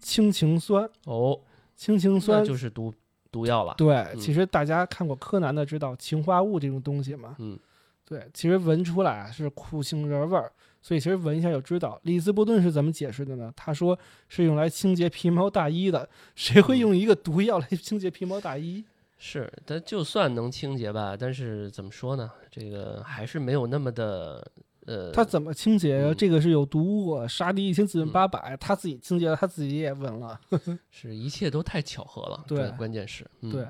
氢氰酸。
哦，
氢氰酸
就是毒毒药了。
对，
嗯
其实大家看过柯南的知道氰化物这种东西嘛。
嗯，
对，其实闻出来啊是苦杏仁味儿，所以其实闻一下就知道。里斯波顿是怎么解释的呢？他说是用来清洁皮毛大衣的，谁会
嗯
用一个毒药来清洁皮毛大衣？
是，但就算能清洁吧，但是怎么说呢？这个还是没有那么的呃，
他怎么清洁这个是有毒物，杀敌一千自损
嗯
八百，他自己清洁了，他自己也闻了。
是一切都太巧合了。
对
关关键是，嗯、
对。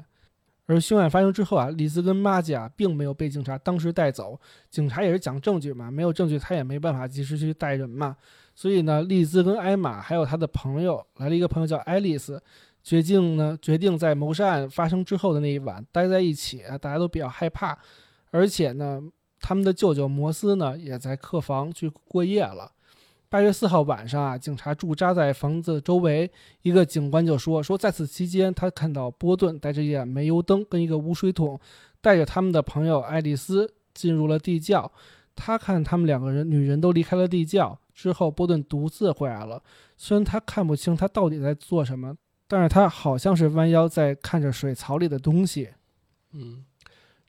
而凶案发生之后啊，里兹跟玛吉啊并没有被警察当时带走，警察也是讲证据嘛，没有证据他也没办法及时去带人嘛，所以呢，丽兹跟艾玛还有他的朋友来了一个朋友叫爱丽丝，决定呢决定在谋杀案发生之后的那一晚待在一起啊，大家都比较害怕，而且呢，他们的舅舅摩斯呢也在客房去过夜了。八月四号晚上啊，警察驻扎在房子周围，一个警官就说说在此期间，他看到波顿带着一盏煤油灯跟一个污水桶，带着他们的朋友爱丽丝进入了地窖。他看他们两个人女人都离开了地窖之后，波顿独自回来了。虽然他看不清他到底在做什么，但是他好像是弯腰在看着水槽里的东西。
嗯，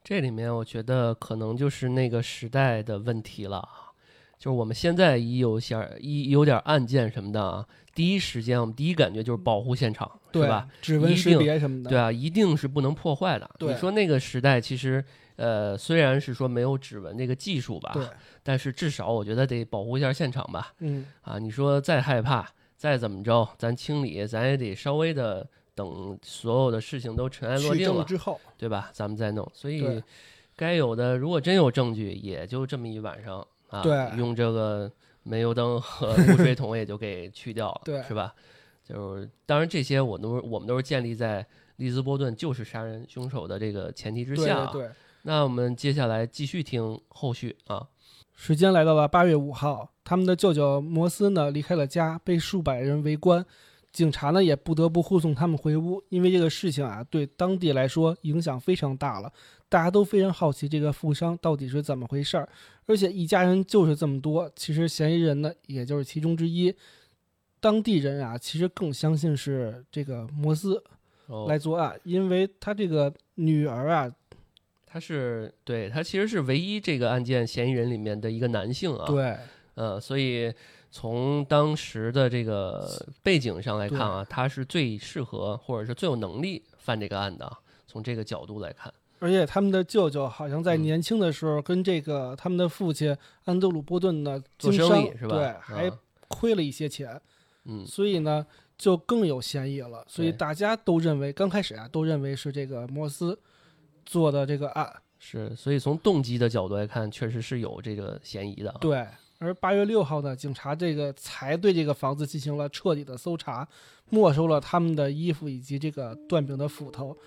这里面我觉得可能就是那个时代的问题了啊。就是我们现在一有些儿一有点案件什么的啊，第一时间我们第一感觉就是保护现场，是
对
吧？？
指纹识别什么的，
对啊，一定是不能破坏的。你说那个时代其实呃，虽然是说没有指纹这个技术吧，
对，
但是至少我觉得得保护一下现场吧。
嗯，
啊，你说再害怕，再怎么着，咱清理，咱也得稍微的等所有的事情都尘埃落定了，
之后，
对吧？咱们再弄。所以该有的，如果真有证据，也就这么一晚上啊，
对
用这个煤油灯和污水桶也就给去掉了，
对
是吧？就是当然这些我都是我们都是建立在利兹波顿就是杀人凶手的这个前提之下、啊。
对对。
那我们接下来继续听后续啊。
时间来到了八月五号，他们的舅舅摩斯呢离开了家，被数百人围观。警察呢也不得不护送他们回屋，因为这个事情啊对当地来说影响非常大了，大家都非常好奇这个富商到底是怎么回事儿。而且一家人就是这么多，其实嫌疑人呢也就是其中之一。当地人啊其实更相信是这个摩斯
哦，
来作案，因为他这个女儿啊，
他是对他其实是唯一这个案件嫌疑人里面的一个男性啊。，
对
呃，所以从当时的这个背景上来看啊，他是最适合或者是最有能力犯这个案的啊。从这个角度来看，
而且他们的舅舅好像在
嗯
年轻的时候跟这个他们的父亲安德鲁波顿呢
做
经商
生意是吧？
对，
啊
还亏了一些钱，
嗯，
所以呢就更有嫌疑了。所以大家都认为，刚开始啊都认为是这个摩斯做的这个案。
是，所以从动机的角度来看，确实是有这个嫌疑的啊。
对，而八月六号呢，警察这个才对这个房子进行了彻底的搜查，没收了他们的衣服以及这个断柄的斧头。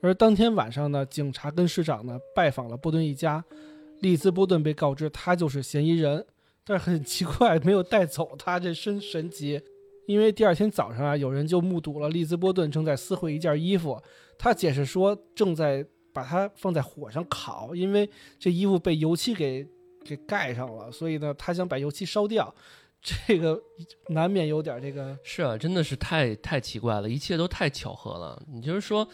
而当天晚上呢，警察跟市长呢拜访了波顿一家，利兹波顿被告知他就是嫌疑人，但是很奇怪，没有带走他，这真神奇。因为第二天早上啊，有人就目睹了利兹波顿正在撕毁一件衣服，他解释说正在把它放在火上烤，因为这衣服被油漆给给盖上了，所以呢，他想把油漆烧掉，这个难免有点这个
是啊，真的是太太奇怪了，一切都太巧合了。你就是说，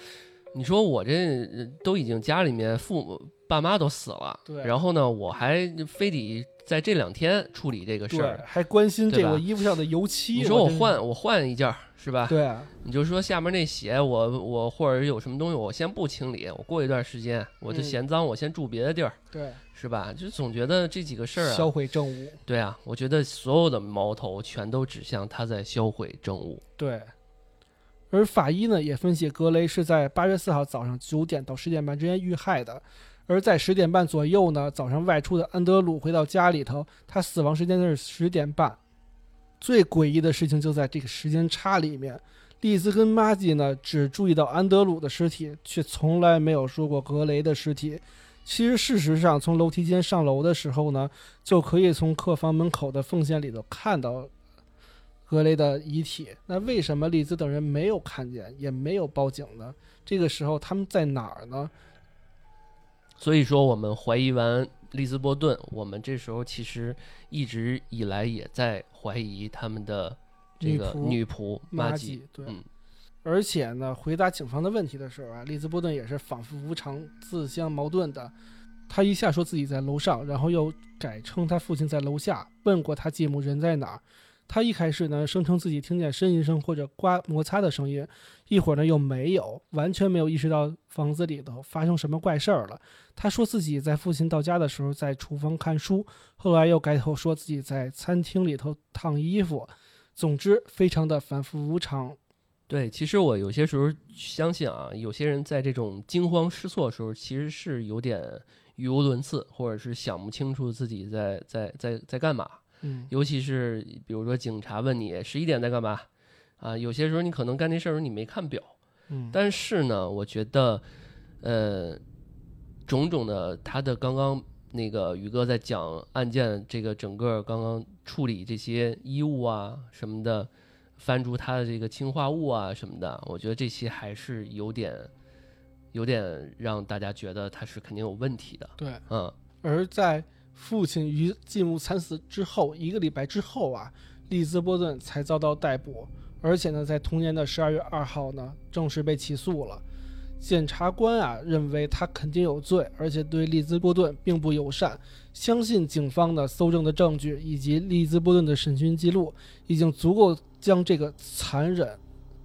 你说我这呃都已经家里面父母爸妈都死了，
对
然后呢，我还非得在这两天处理这个事儿。，
还关心这个衣服上的油漆。
你说我换我换一件儿是吧？
对啊，
你就说下面那鞋我我或者有什么东西我先不清理，我过一段时间我就
嗯
嫌脏，我先住别的地儿
对，
是吧？就总觉得这几个事儿啊
销
啊，
毁证物，
对啊，我觉得所有的矛头全都指向他在销毁证物。
对。而法医呢也分析，格雷是在八月四号早上九点到十点半之间遇害的。而在十点半左右呢，早上外出的安德鲁回到家里头，他死亡时间是十点半。最诡异的事情就在这个时间差里面，丽兹跟玛吉呢只注意到安德鲁的尸体，却从来没有说过格雷的尸体。其实事实上，从楼梯间上楼的时候呢，就可以从客房门口的缝线里头看到格雷的遗体。那为什么丽兹等人没有看见，也没有报警呢？这个时候他们在哪儿呢？
所以说，我们怀疑完利兹波顿，我们这时候其实一直以来也在怀疑他们的这个
女仆玛
吉。
对。
嗯，
而且呢，回答警方的问题的时候啊，利兹波顿也是仿佛无常、自相矛盾的。他一下说自己在楼上，然后又改称他父亲在楼下，问过他继母人在哪儿。他一开始呢，声称自己听见呻吟声或者刮摩擦的声音，一会儿呢又没有，完全没有意识到房子里头发生什么怪事儿了。他说自己在父亲到家的时候在厨房看书，后来又改口说自己在餐厅里头烫衣服。总之，非常的反复无常。
对，其实我有些时候相信啊，有些人在这种惊慌失措的时候，其实是有点语无伦次，或者是想不清楚自己在在在在干嘛。
嗯，
尤其是比如说警察问你十一点在干嘛，啊，有些时候你可能干这事儿时候你没看表，
嗯，
但是呢，我觉得，呃，种种的他的刚刚那个宇哥在讲案件这个整个刚刚处理这些衣物啊什么的，翻出他的这个氰化物啊什么的，我觉得这些还是有点有点让大家觉得他是肯定有问题的，
对。
嗯，
而在父亲于继母惨死之后一个礼拜之后啊，利兹波顿才遭到逮捕，而且呢，在同年的十二月二号呢，正式被起诉了。检察官啊认为他肯定有罪，而且对利兹波顿并不友善，相信警方的搜证的证据以及利兹波顿的审讯记录已经足够将这个残忍、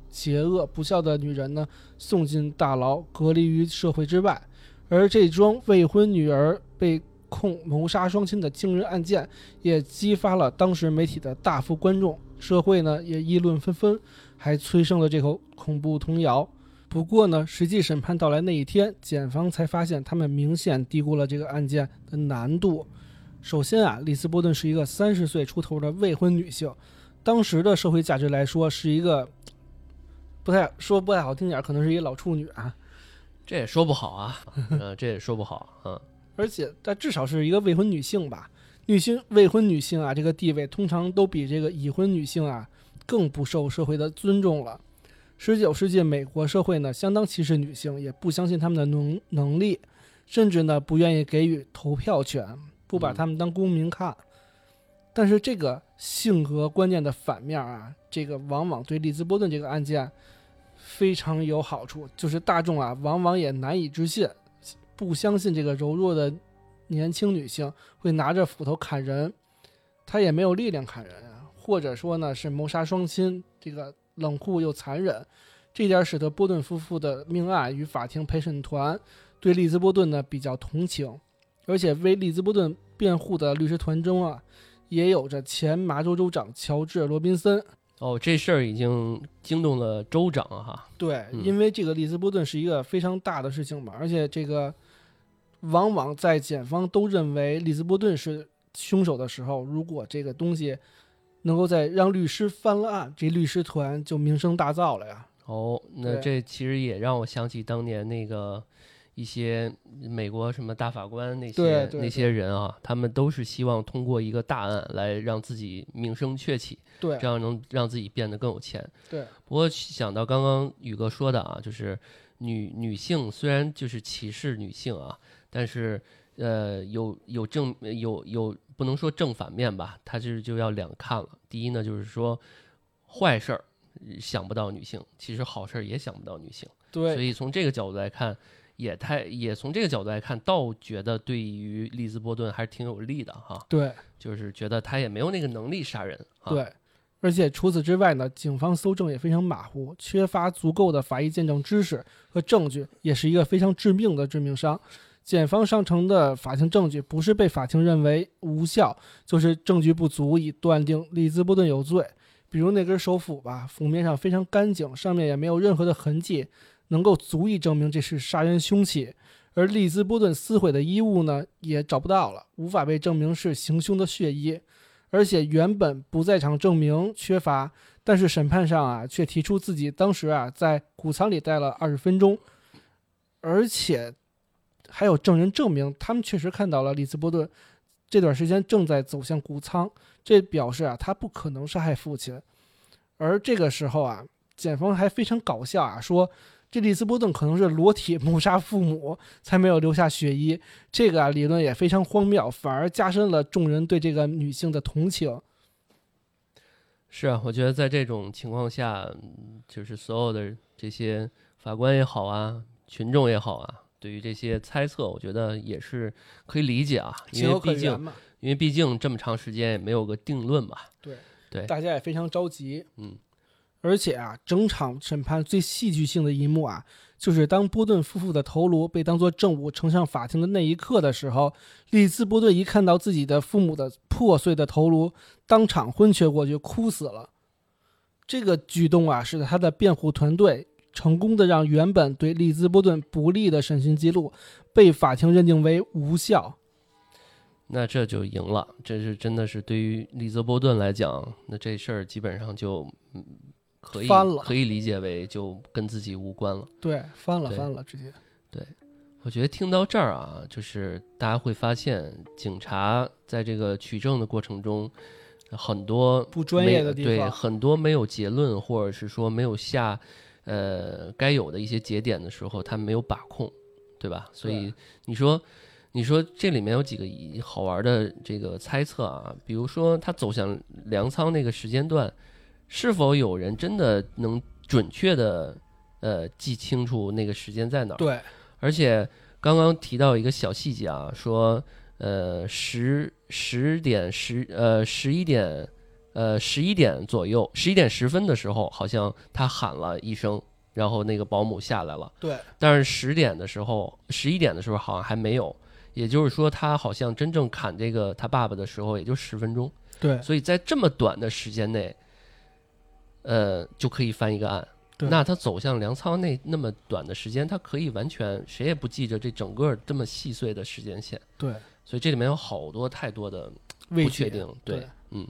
邪恶、不孝的女人呢送进大牢，隔离于社会之外。而这桩未婚女儿被控谋杀双亲的惊人案件，也激发了当时媒体的大幅关注，社会呢也议论纷纷，还催生了这口恐怖童谣。不过呢，实际审判到来那一天，检方才发现他们明显低估了这个案件的难度。首先啊，丽斯波顿是一个三十岁出头的未婚女性，当时的社会价值来说是一个不太说不太好听点，可能是一个老处女啊。
这也说不好啊，嗯，这也说不好，嗯。
而且但至少是一个未婚女性吧？女性未婚女性啊，这个地位通常都比这个已婚女性啊更不受社会的尊重了。十九世纪美国社会呢，相当歧视女性，也不相信她们的能能力，甚至呢不愿意给予投票权，不把她们当公民看。但是这个性格观念的反面啊，这个往往对利兹波顿这个案件非常有好处，就是大众啊往往也难以置信，不相信这个柔弱的年轻女性会拿着斧头砍人，她也没有力量砍人啊，或者说呢是谋杀双亲，这个。冷酷又残忍，这点使得波顿夫妇的命案与法庭陪审团对利兹波顿呢比较同情，而且为利兹波顿辩护的律师团中啊，也有着前麻州州长乔治·罗宾森。
哦，这事儿已经惊动了州长哈。
对，因为这个利兹波顿是一个非常大的事情嘛，而且这个往往在检方都认为利兹伯顿是凶手的时候，如果这个东西。能够在让律师翻了案，这律师团就名声大噪了呀。
哦，那这其实也让我想起当年那个一些美国什么大法官那些那些人啊，他们都是希望通过一个大案来让自己名声鹊起，
对，
这样能让自己变得更有钱。
对。
不过想到刚刚宇哥说的啊，就是女女性虽然就是歧视女性啊，但是呃有有正有有。不能说正反面吧，他这就要两看了。第一呢，就是说坏事儿想不到女性，其实好事儿也想不到女性。
对，
所以从这个角度来看，也太也从这个角度来看，倒觉得对于利兹波顿还是挺有利的哈。
对，
就是觉得他也没有那个能力杀人。
对，而且除此之外呢，警方搜证也非常马虎，缺乏足够的法医鉴证知识和证据，也是一个非常致命的致命伤。检方上呈的法庭证据不是被法庭认为无效，就是证据不足以断定利兹波顿有罪。比如那根手斧吧，斧面上非常干净，上面也没有任何的痕迹，能够足以证明这是杀人凶器。而利兹波顿撕毁的衣物呢，也找不到了，无法被证明是行凶的血衣。而且原本不在场证明缺乏，但是审判上啊，却提出自己当时啊在谷仓里待了二十分钟，而且。还有证人证明，他们确实看到了利兹波顿这段时间正在走向谷仓，这表示啊，他不可能杀害父亲。而这个时候啊，检方还非常搞笑啊，说这利兹波顿可能是裸体谋杀父母，才没有留下血衣。这个啊理论也非常荒谬，反而加深了众人对这个女性的同情。
是啊，我觉得在这种情况下，就是所有的这些法官也好啊，群众也好啊。对于这些猜测，我觉得也是可以理解啊，因为毕竟，因为毕竟这么长时间也没有个定论嘛。
对
对，
大家也非常着急。
嗯，
而且啊，整场审判最戏剧性的一幕啊，就是当波顿夫妇的头颅被当作证物呈上法庭的那一刻的时候，利兹波顿一看到自己的父母的破碎的头颅，当场昏厥过去，哭死了。这个举动啊，使得他的辩护团队。成功的让原本对利兹波顿不利的审讯记录被法庭认定为无效，
那这就赢了。这是真的是对于利兹波顿来讲，那这事儿基本上就可以
翻了，
可以理解为就跟自己无关了。
对，翻了，翻了，直接。
对，我觉得听到这儿啊，就是大家会发现，警察在这个取证的过程中，很多
不专业的地
方，对，很多没有结论，或者是说没有下。呃，该有的一些节点的时候，他没有把控，对吧？所以你说，你说这里面有几个好玩的这个猜测啊？比如说他走向粮仓那个时间段，是否有人真的能准确的呃记清楚那个时间在哪儿。
对，
而且刚刚提到一个小细节啊，说呃十十点十呃十一点呃十一点左右，十一点十分的时候，好像他喊了一声，然后那个保姆下来了。
对，
但是十点的时候，十一点的时候好像还没有，也就是说他好像真正砍这个他爸爸的时候也就十分钟，
对，
所以在这么短的时间内，呃就可以翻一个案。
对
那他走向粮仓那那么短的时间，他可以完全谁也不记着这整个这么细碎的时间线，
对，
所以这里面有好多太多的不确定。
对，
嗯，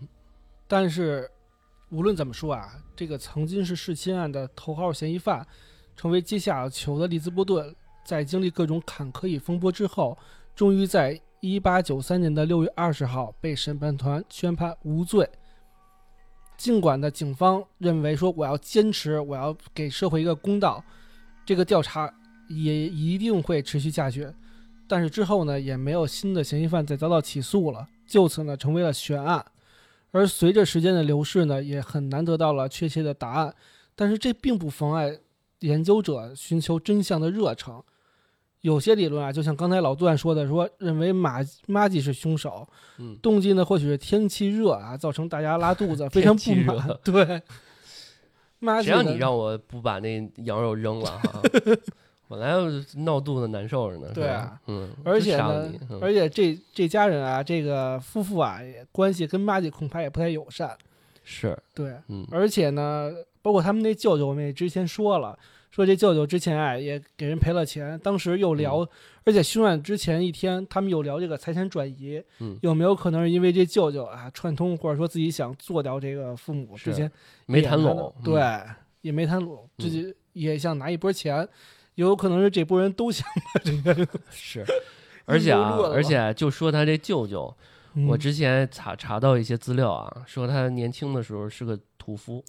但是无论怎么说啊，这个曾经是弑亲案的头号嫌疑犯，成为阶下囚的利兹波顿，在经历各种坎坷与风波之后，终于在一八九三年的六月二十号被审判团宣判无罪。尽管的警方认为说我要坚持，我要给社会一个公道，这个调查也一定会持续下去。但是之后呢，也没有新的嫌疑犯再遭到起诉了，就此呢成为了悬案。而随着时间的流逝呢，也很难得到了确切的答案。但是这并不妨碍研究者寻求真相的热诚。有些理论啊，就像刚才老段说的，说认为马马吉是凶手，
嗯
动机呢或许是天气热啊，造成大家拉肚子，非常不满
热。
对，马吉
谁让你让我不把那羊肉扔了哈？本来闹肚子难受着呢。
对啊，
嗯，
而且呢，
嗯。
而且这这家人啊，这个夫妇啊，也关系跟马吉恐怕也不太友善。
是，
对，
嗯，
而且呢，包括他们那舅舅，我们也之前说了，说这舅舅之前啊也给人赔了钱，当时又聊，
嗯。
而且凶案之前一天，他们又聊这个财产转移，
嗯。
有没有可能是因为这舅舅啊串通，或者说自己想做掉这个父母之
是
前
没谈拢，嗯。
对，也没谈拢，
嗯。
自己也想拿一波钱，也有可能是这波人都想把这个，
是，而且啊而且就说他这舅舅，我
嗯
之前查查到一些资料啊，说他年轻的时候是个屠夫，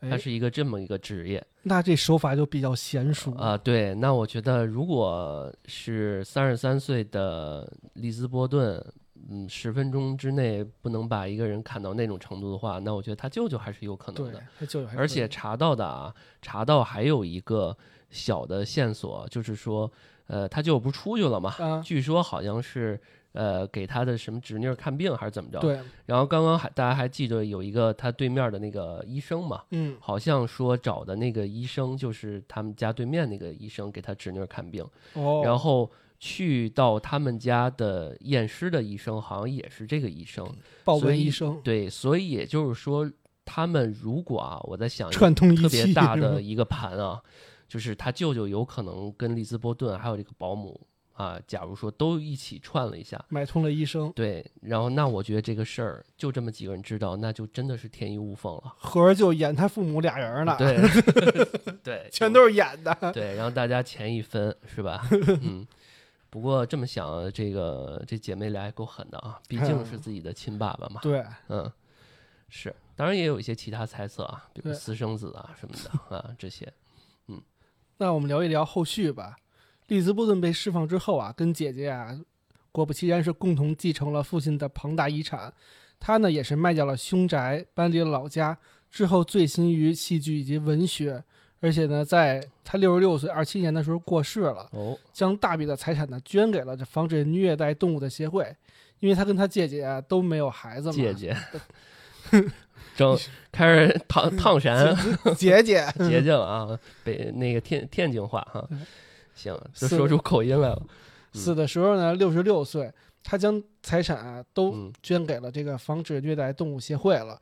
他
哎
是一个这么一个职业。
那这手法就比较娴熟。
啊。对，那我觉得如果是三十三岁的利兹波顿，嗯，十分钟之内不能把一个人砍到那种程度的话，那我觉得他舅舅还是有可能
对
的。，
他舅舅还，
而且查到的啊，查到还有一个小的线索，就是说，呃，他舅舅不出去了嘛？
啊，
据说好像是呃给他的什么侄女儿看病还是怎么着？。
对，
然后刚刚还大家还记得有一个他对面的那个医生嘛，
嗯，
好像说找的那个医生就是他们家对面那个医生给他侄女看病，
哦，
然后去到他们家的验尸的医生好像也是这个医生，
报
所以
文医生
对，所以也就是说，他们如果啊，我在想一个特别大的一个盘啊，就是他舅舅有可能跟利兹波顿还有这个保姆啊，假如说都一起串了一下，
买通了医生，
对，然后那我觉得这个事儿就这么几个人知道，那就真的是天衣无缝了。
合着就演他父母俩人了，
对对，
全都是演的。
对，然后大家钱一分是吧？嗯。不过这么想，这个这姐妹俩也够狠的啊，毕竟是自己的亲爸爸嘛。
对，
嗯，是，当然也有一些其他猜测啊，比如私生子啊什么的啊，这些。
那我们聊一聊后续吧。利兹布顿被释放之后啊，跟姐姐啊，果不其然是共同继承了父亲的庞大遗产。他呢也是卖掉了凶宅，搬离了老家，之后醉心于戏剧以及文学，而且呢，在他六十六岁二七年的时候过世了，
哦，
将大笔的财产呢捐给了这防止虐待动物的协会，因为他跟他姐姐啊都没有孩子嘛。
姐姐，正开始烫烫山
姐姐，
姐姐了啊，北那个天天津话哈
嗯，
行，就说出口音来了。
死的时候呢六十六岁，他将财产啊都
嗯，
捐给了这个防止虐待动物协会了。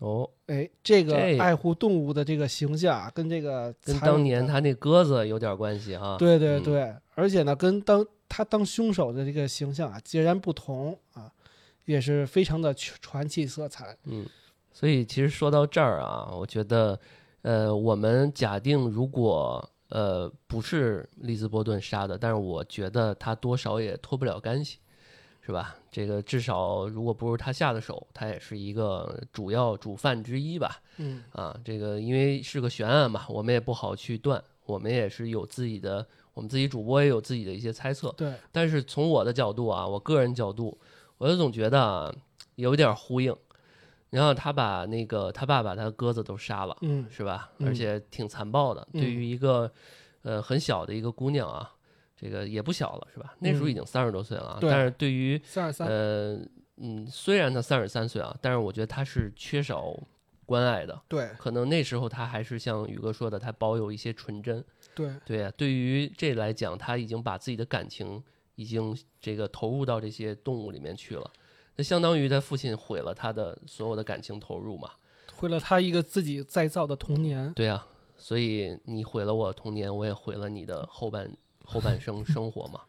哦，
哎，这个爱护动物的这个形象啊，跟这个
跟当年他那鸽子有点关系哈。
对对
嗯
对，而且呢，跟当他当凶手的这个形象啊截然不同啊，也是非常的传奇色彩。
嗯，所以其实说到这儿啊，我觉得，呃，我们假定如果呃不是利兹波顿杀的，但是我觉得他多少也脱不了干系，是吧？这个至少如果不是他下的手，他也是一个主要主犯之一吧。
嗯，
啊，这个因为是个悬案嘛，我们也不好去断，我们也是有自己的，我们自己主播也有自己的一些猜测。
对，
但是从我的角度啊，我个人角度，我就总觉得啊，有点呼应。然后他把那个他爸把他的鸽子都杀了，
嗯
是吧？
嗯
而且挺残暴的。
嗯
对于一个呃很小的一个姑娘啊，这个也不小了，是吧？那时候已经三十多岁了啊。但是对于
三十三，
呃嗯，虽然他三十三岁啊，但是我觉得他是缺少关爱的。
对
可能那时候他还是像宇哥说的，他保有一些纯真。
对
对呀、对于这来讲，他已经把自己的感情已经这个投入到这些动物里面去了。那相当于他父亲毁了他的所有的感情投入嘛？
毁了他一个自己再造的童年。
对啊、所以你毁了我童年，我也毁了你的后半后半生生活嘛。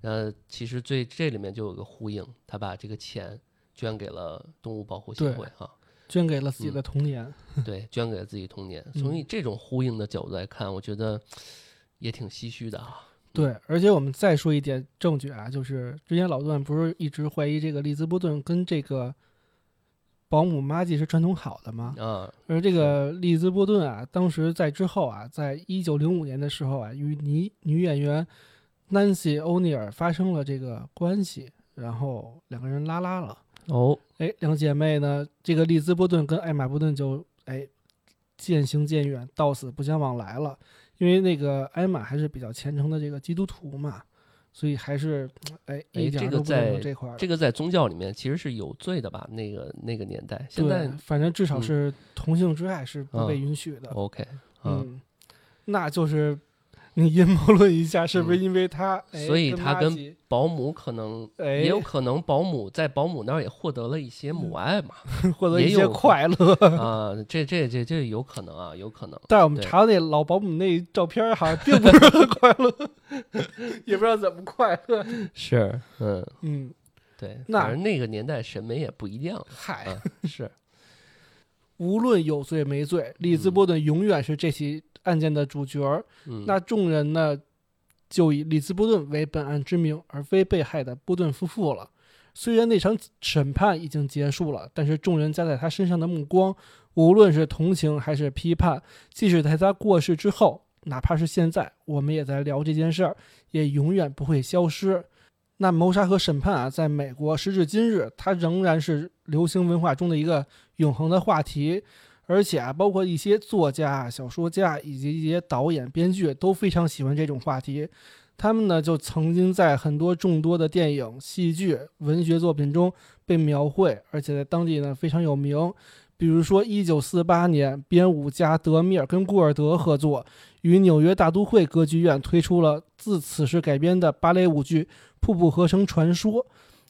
那，其实最这里面就有个呼应，他把这个钱捐给了动物保护协会啊，
捐给了自
嗯
己的童年。
对，捐给了自己童年。
嗯
从以这种呼应的角度来看，我觉得也挺唏嘘的啊。
对，而且我们再说一点证据啊，就是之前老段不是一直怀疑这个利兹波顿跟这个保姆玛吉是串通好的吗？
啊，
而这个利兹波顿啊，当时在之后啊，在一九零五年的时候啊，与女女演员 Nancy 欧尼尔发生了这个关系，然后两个人拉拉了。
哦，
哎，两姐妹呢，这个利兹波顿跟艾玛波顿就哎渐行渐远，到死不相往来了。因为那个艾玛还是比较虔诚的这个基督徒嘛，所以还是哎
哎
一点都不
这个在
这块儿的。
这个在宗教里面其实是有罪的吧？那个那个年代，现在，
反正至少
嗯
是同性之爱是不被
嗯
允许的。
OK，嗯，
嗯，那就是你阴谋论一下，是不是因为他？哎
所以他跟保姆可能
哎
也有可能保姆在保姆那儿也获得了一些母爱嘛。
获得一些快乐。
啊，这这这这有可能啊，有可能。
但我们
对
查那老保姆那照片，好像并不是很快乐，也不知道怎么快乐。
是，嗯，
嗯，
对，
那
反正那个年代审美也不一样。
嗨，
啊，是，
无论有罪没罪，利兹波顿永远是这起案件的主角那众人呢，就以利兹波顿为本案之名，而非被害的波顿夫妇了。虽然那场审判已经结束了，但是众人加在他身上的目光，无论是同情还是批判，即使在他过世之后，哪怕是现在，我们也在聊这件事儿，也永远不会消失。那谋杀和审判啊，在美国时至今日，它仍然是流行文化中的一个永恒的话题。而且啊，包括一些作家、小说家以及一些导演、编剧都非常喜欢这种话题。他们呢，就曾经在很多众多的电影、戏剧、文学作品中被描绘，而且在当地呢非常有名。比如说，一九四八年，编舞家德米尔跟古尔德合作，与纽约大都会歌剧院推出了自此时改编的芭蕾舞剧《瀑布合成传说》。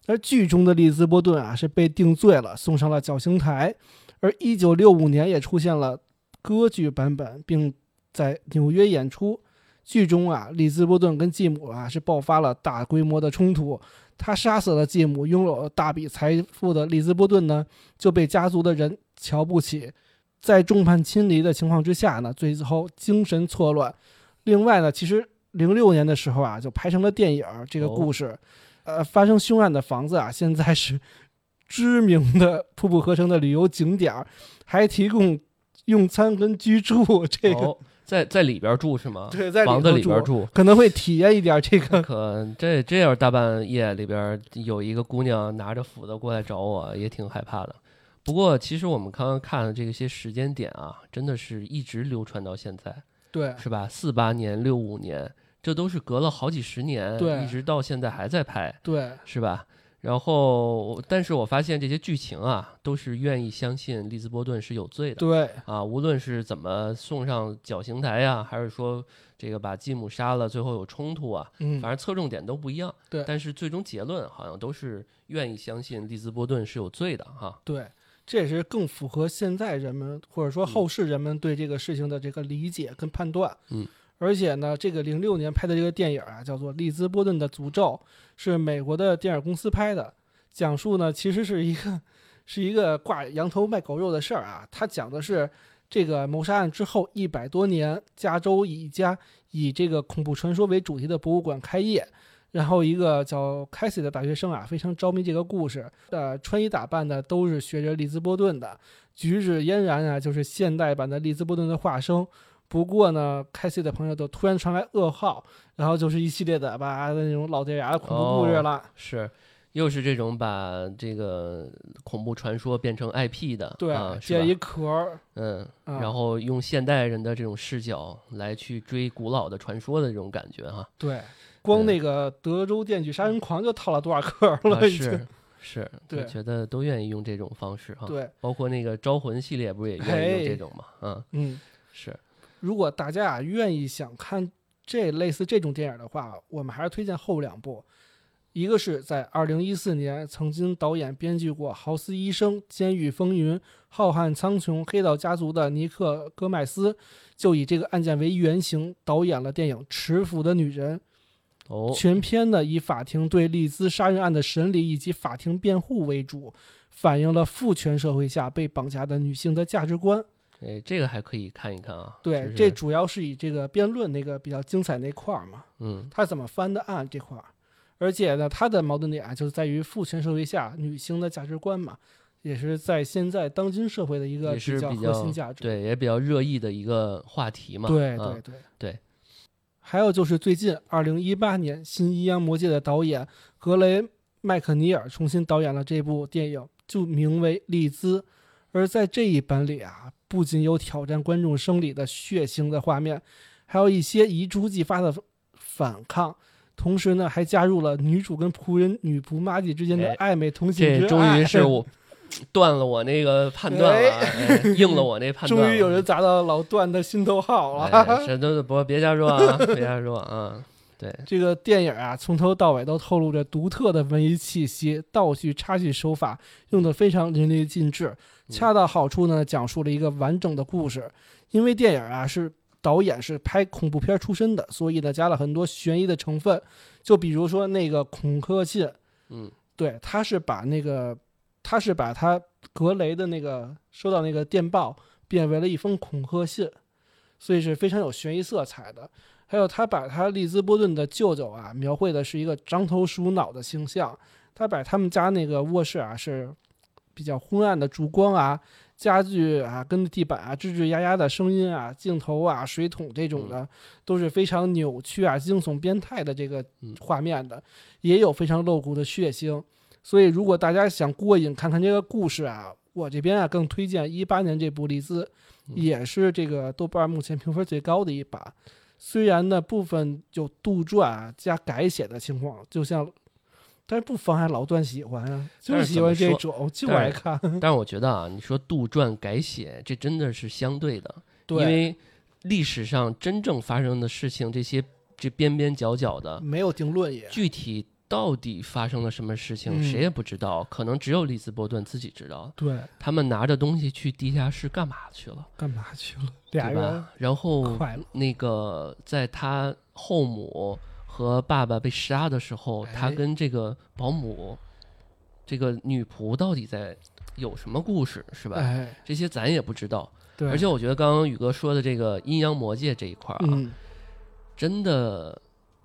而剧中的利兹波顿啊，是被定罪了，送上了绞刑台。而一九六五年也出现了歌剧版本，并在纽约演出。剧中啊，利兹波顿跟继母啊是爆发了大规模的冲突。他杀死了继母，拥有了大笔财富的利兹波顿呢，就被家族的人瞧不起。在众叛亲离的情况之下呢，最后精神错乱。另外呢，其实零六年的时候啊，就拍成了电影儿这个故事。呃，发生凶案的房子啊，现在是知名的瀑布合成的旅游景点儿，还提供用餐跟居住。这个、
哦，在在里边住是吗？
对，在
房子里边住。
可能会体验一点这个。
可这这要是大半夜里边有一个姑娘拿着斧子过来找我，也挺害怕的。不过其实我们刚刚看的这些时间点啊，真的是一直流传到现在，
对
是吧？四八年、六五年，这都是隔了好几十年，
对
一直到现在还在拍，
对
是吧？然后，但是我发现这些剧情啊，都是愿意相信利兹波顿是有罪的
对
啊，无论是怎么送上绞刑台呀、还是说这个把继母杀了，最后有冲突啊，
嗯，
反正侧重点都不一样。
对
但是最终结论好像都是愿意相信利兹波顿是有罪的哈。
对，这也是更符合现在人们或者说后世人们对这个事情的这个理解跟判断。
嗯，
而且呢，这个零六年拍的这个电影啊，叫做《利兹波顿的诅咒》，是美国的电影公司拍的，讲述呢其实是一个是一个挂羊头卖狗肉的事儿啊。它讲的是这个谋杀案之后一百多年，加州一家以这个恐怖传说为主题的博物馆开业。然后一个叫凯西的大学生啊，非常着迷这个故事，呃，穿衣打扮的都是学着利兹波顿的，举止嫣然啊，就是现代版的利兹波顿的化身。不过呢，开西的朋友都突然传来噩耗，然后就是一系列的吧那种老掉牙的恐怖故事了。
是又是这种把这个恐怖传说变成 IP 的，
对，建一壳儿，
嗯，
啊。
然后用现代人的这种视角来去追古老的传说的这种感觉哈，
对，光
嗯。
那个德州电锯杀人狂就套了多少壳儿了，
啊
已经。
是是，
对。
我觉得都愿意用这种方式哈，
对，
包括那个招魂系列不是也愿意用
嘿
这种嘛，嗯，
嗯，
是，
如果大家啊愿意想看这类似这种电影的话，我们还是推荐后两部。一个是在二零一四年曾经导演编剧过《豪斯医生》《监狱风云》《浩瀚苍穹》《黑道家族》的尼克·戈麦斯，就以这个案件为原型导演了电影《持斧的女人》。
哦，
全片呢以法庭对利兹杀人案的审理以及法庭辩护为主，反映了父权社会下被绑架的女性的价值观。
哎，这个还可以看一看啊，
对，
就是
这主要是以这个辩论那个比较精彩那块儿嘛，
嗯
他怎么翻的案这块儿，而且呢，他的矛盾点啊，就是在于父权社会下女性的价值观嘛，也是在现在当今社会的一个
是比较
核心价值。
对，也比较热议的一个话题嘛，
对
啊
对对
对
还有就是最近二零一八年新阴阳魔界的导演格雷麦克尼尔重新导演了这部电影，就名为《利兹》。而在这一版里啊，不仅有挑战观众生理的血腥的画面，还有一些一触即发的反抗，同时呢，还加入了女主跟仆人女仆玛蒂之间的
哎
暧昧同性之爱。
这终于是我断了我那个判断了啊，哎应了我那判 断。
终于有人砸到老段的心头好了。
哎，这都不别瞎说啊，别瞎说啊。对，
这个电影啊，从头到尾都透露着独特的文艺气息，道具插叙手法用得非常淋漓尽致，恰到好处呢，讲述了一个完整的故事。因为电影啊是导演是拍恐怖片出身的，所以呢加了很多悬疑的成分。就比如说那个恐吓信，
嗯
对，他是把那个他是把他格雷的那个收到那个电报变为了一封恐吓信，所以是非常有悬疑色彩的。还有他把他利兹波顿的舅舅啊描绘的是一个獐头鼠脑的形象，他把他们家那个卧室啊是比较昏暗的烛光啊，家具啊跟地板啊吱吱呀呀的声音啊，镜头啊水桶这种的都是非常扭曲啊惊悚变态的这个
嗯
画面的，也有非常露骨的血腥。所以如果大家想过瘾看看这个故事啊，我这边啊更推荐一八年这部《利兹》，
嗯
也是这个豆瓣目前评分最高的一版。虽然呢部分有杜撰啊加改写的情况，就像，但是不妨碍老段喜欢啊，就是喜欢这种，就爱看。
但是我觉得啊，你说杜撰改写，这真的是相对的，
对，
因为历史上真正发生的事情，这些这边边角角的，
没有定论也。
具体到底发生了什么事情，
嗯
谁也不知道，可能只有利兹波顿自己知道。
对，
他们拿着东西去地下室干嘛去了，
干嘛去了？俩人
对吧？然后。那个在他后母和爸爸被杀的时候，他
哎
跟这个保姆、这个女仆到底在有什么故事，是吧？
哎，
这些咱也不知道。
对，
而且我觉得刚刚宇哥说的这个阴阳魔界这一块啊，
嗯，
真的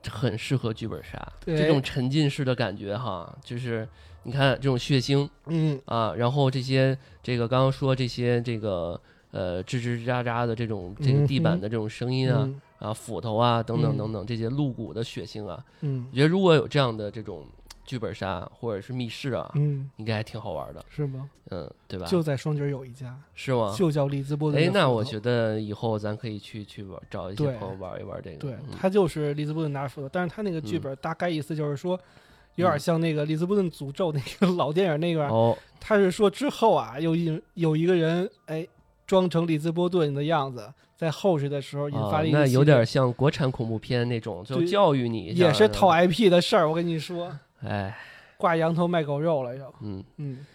很适合剧本杀，这种沉浸式的感觉哈，就是你看这种血腥
嗯，
啊，然后这些这个刚刚说这些这个呃吱吱喳喳的这种这个地板的这种声音啊、
嗯
啊斧头啊等等
嗯
等等这些露骨的血腥啊，
嗯
我觉得如果有这样的这种剧本杀或者是密室啊，
嗯，
应该还挺好玩的，
是吗？
嗯，对吧？
就在双井有一家，
是吗？
就叫利兹波顿的
哎，那我觉得以后咱可以去去玩，找一些朋友玩一玩这个。
对
嗯，
他就是利兹波顿拿斧头，但是他那个剧本大概意思就是说，有点像那个利兹波顿诅咒那个老电影那个，
哦，
他是说之后啊，有一有一个人哎装成利兹波顿的样子，在后世的时候引发
啊
了一个系列、
那有点像国产恐怖片那种，就教育你，
也是套 IP 的事儿，我跟你说，
哎，
挂羊头卖狗肉了又。
嗯，
嗯，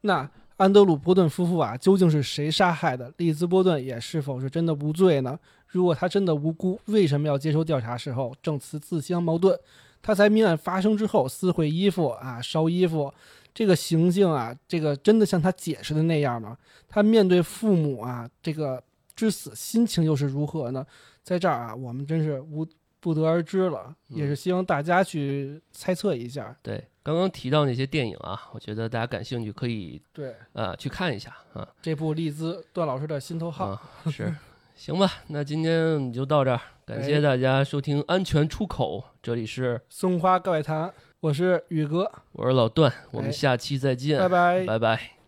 那安德鲁·波顿夫妇啊，究竟是谁杀害的？利兹·波顿也是否是真的无罪呢？如果他真的无辜，为什么要接受调查时候证词自相矛盾？他在命案发生之后撕毁衣服啊，烧衣服，这个行径啊，这个真的像他解释的那样吗？他面对父母啊，这个之死，心情又是如何呢？在这儿啊，我们真是无不得而知了，也是希望大家去猜测一下。
对，刚刚提到那些电影啊，我觉得大家感兴趣可以
对，
啊去看一下啊
这部利兹段老师的心头好。
啊，是，行吧，那今天你就到这儿，感谢大家收听《安全出口》，这里是
松花怪谈，我是宇哥，
我是老段，我们
哎
下期再见，
拜拜。
拜拜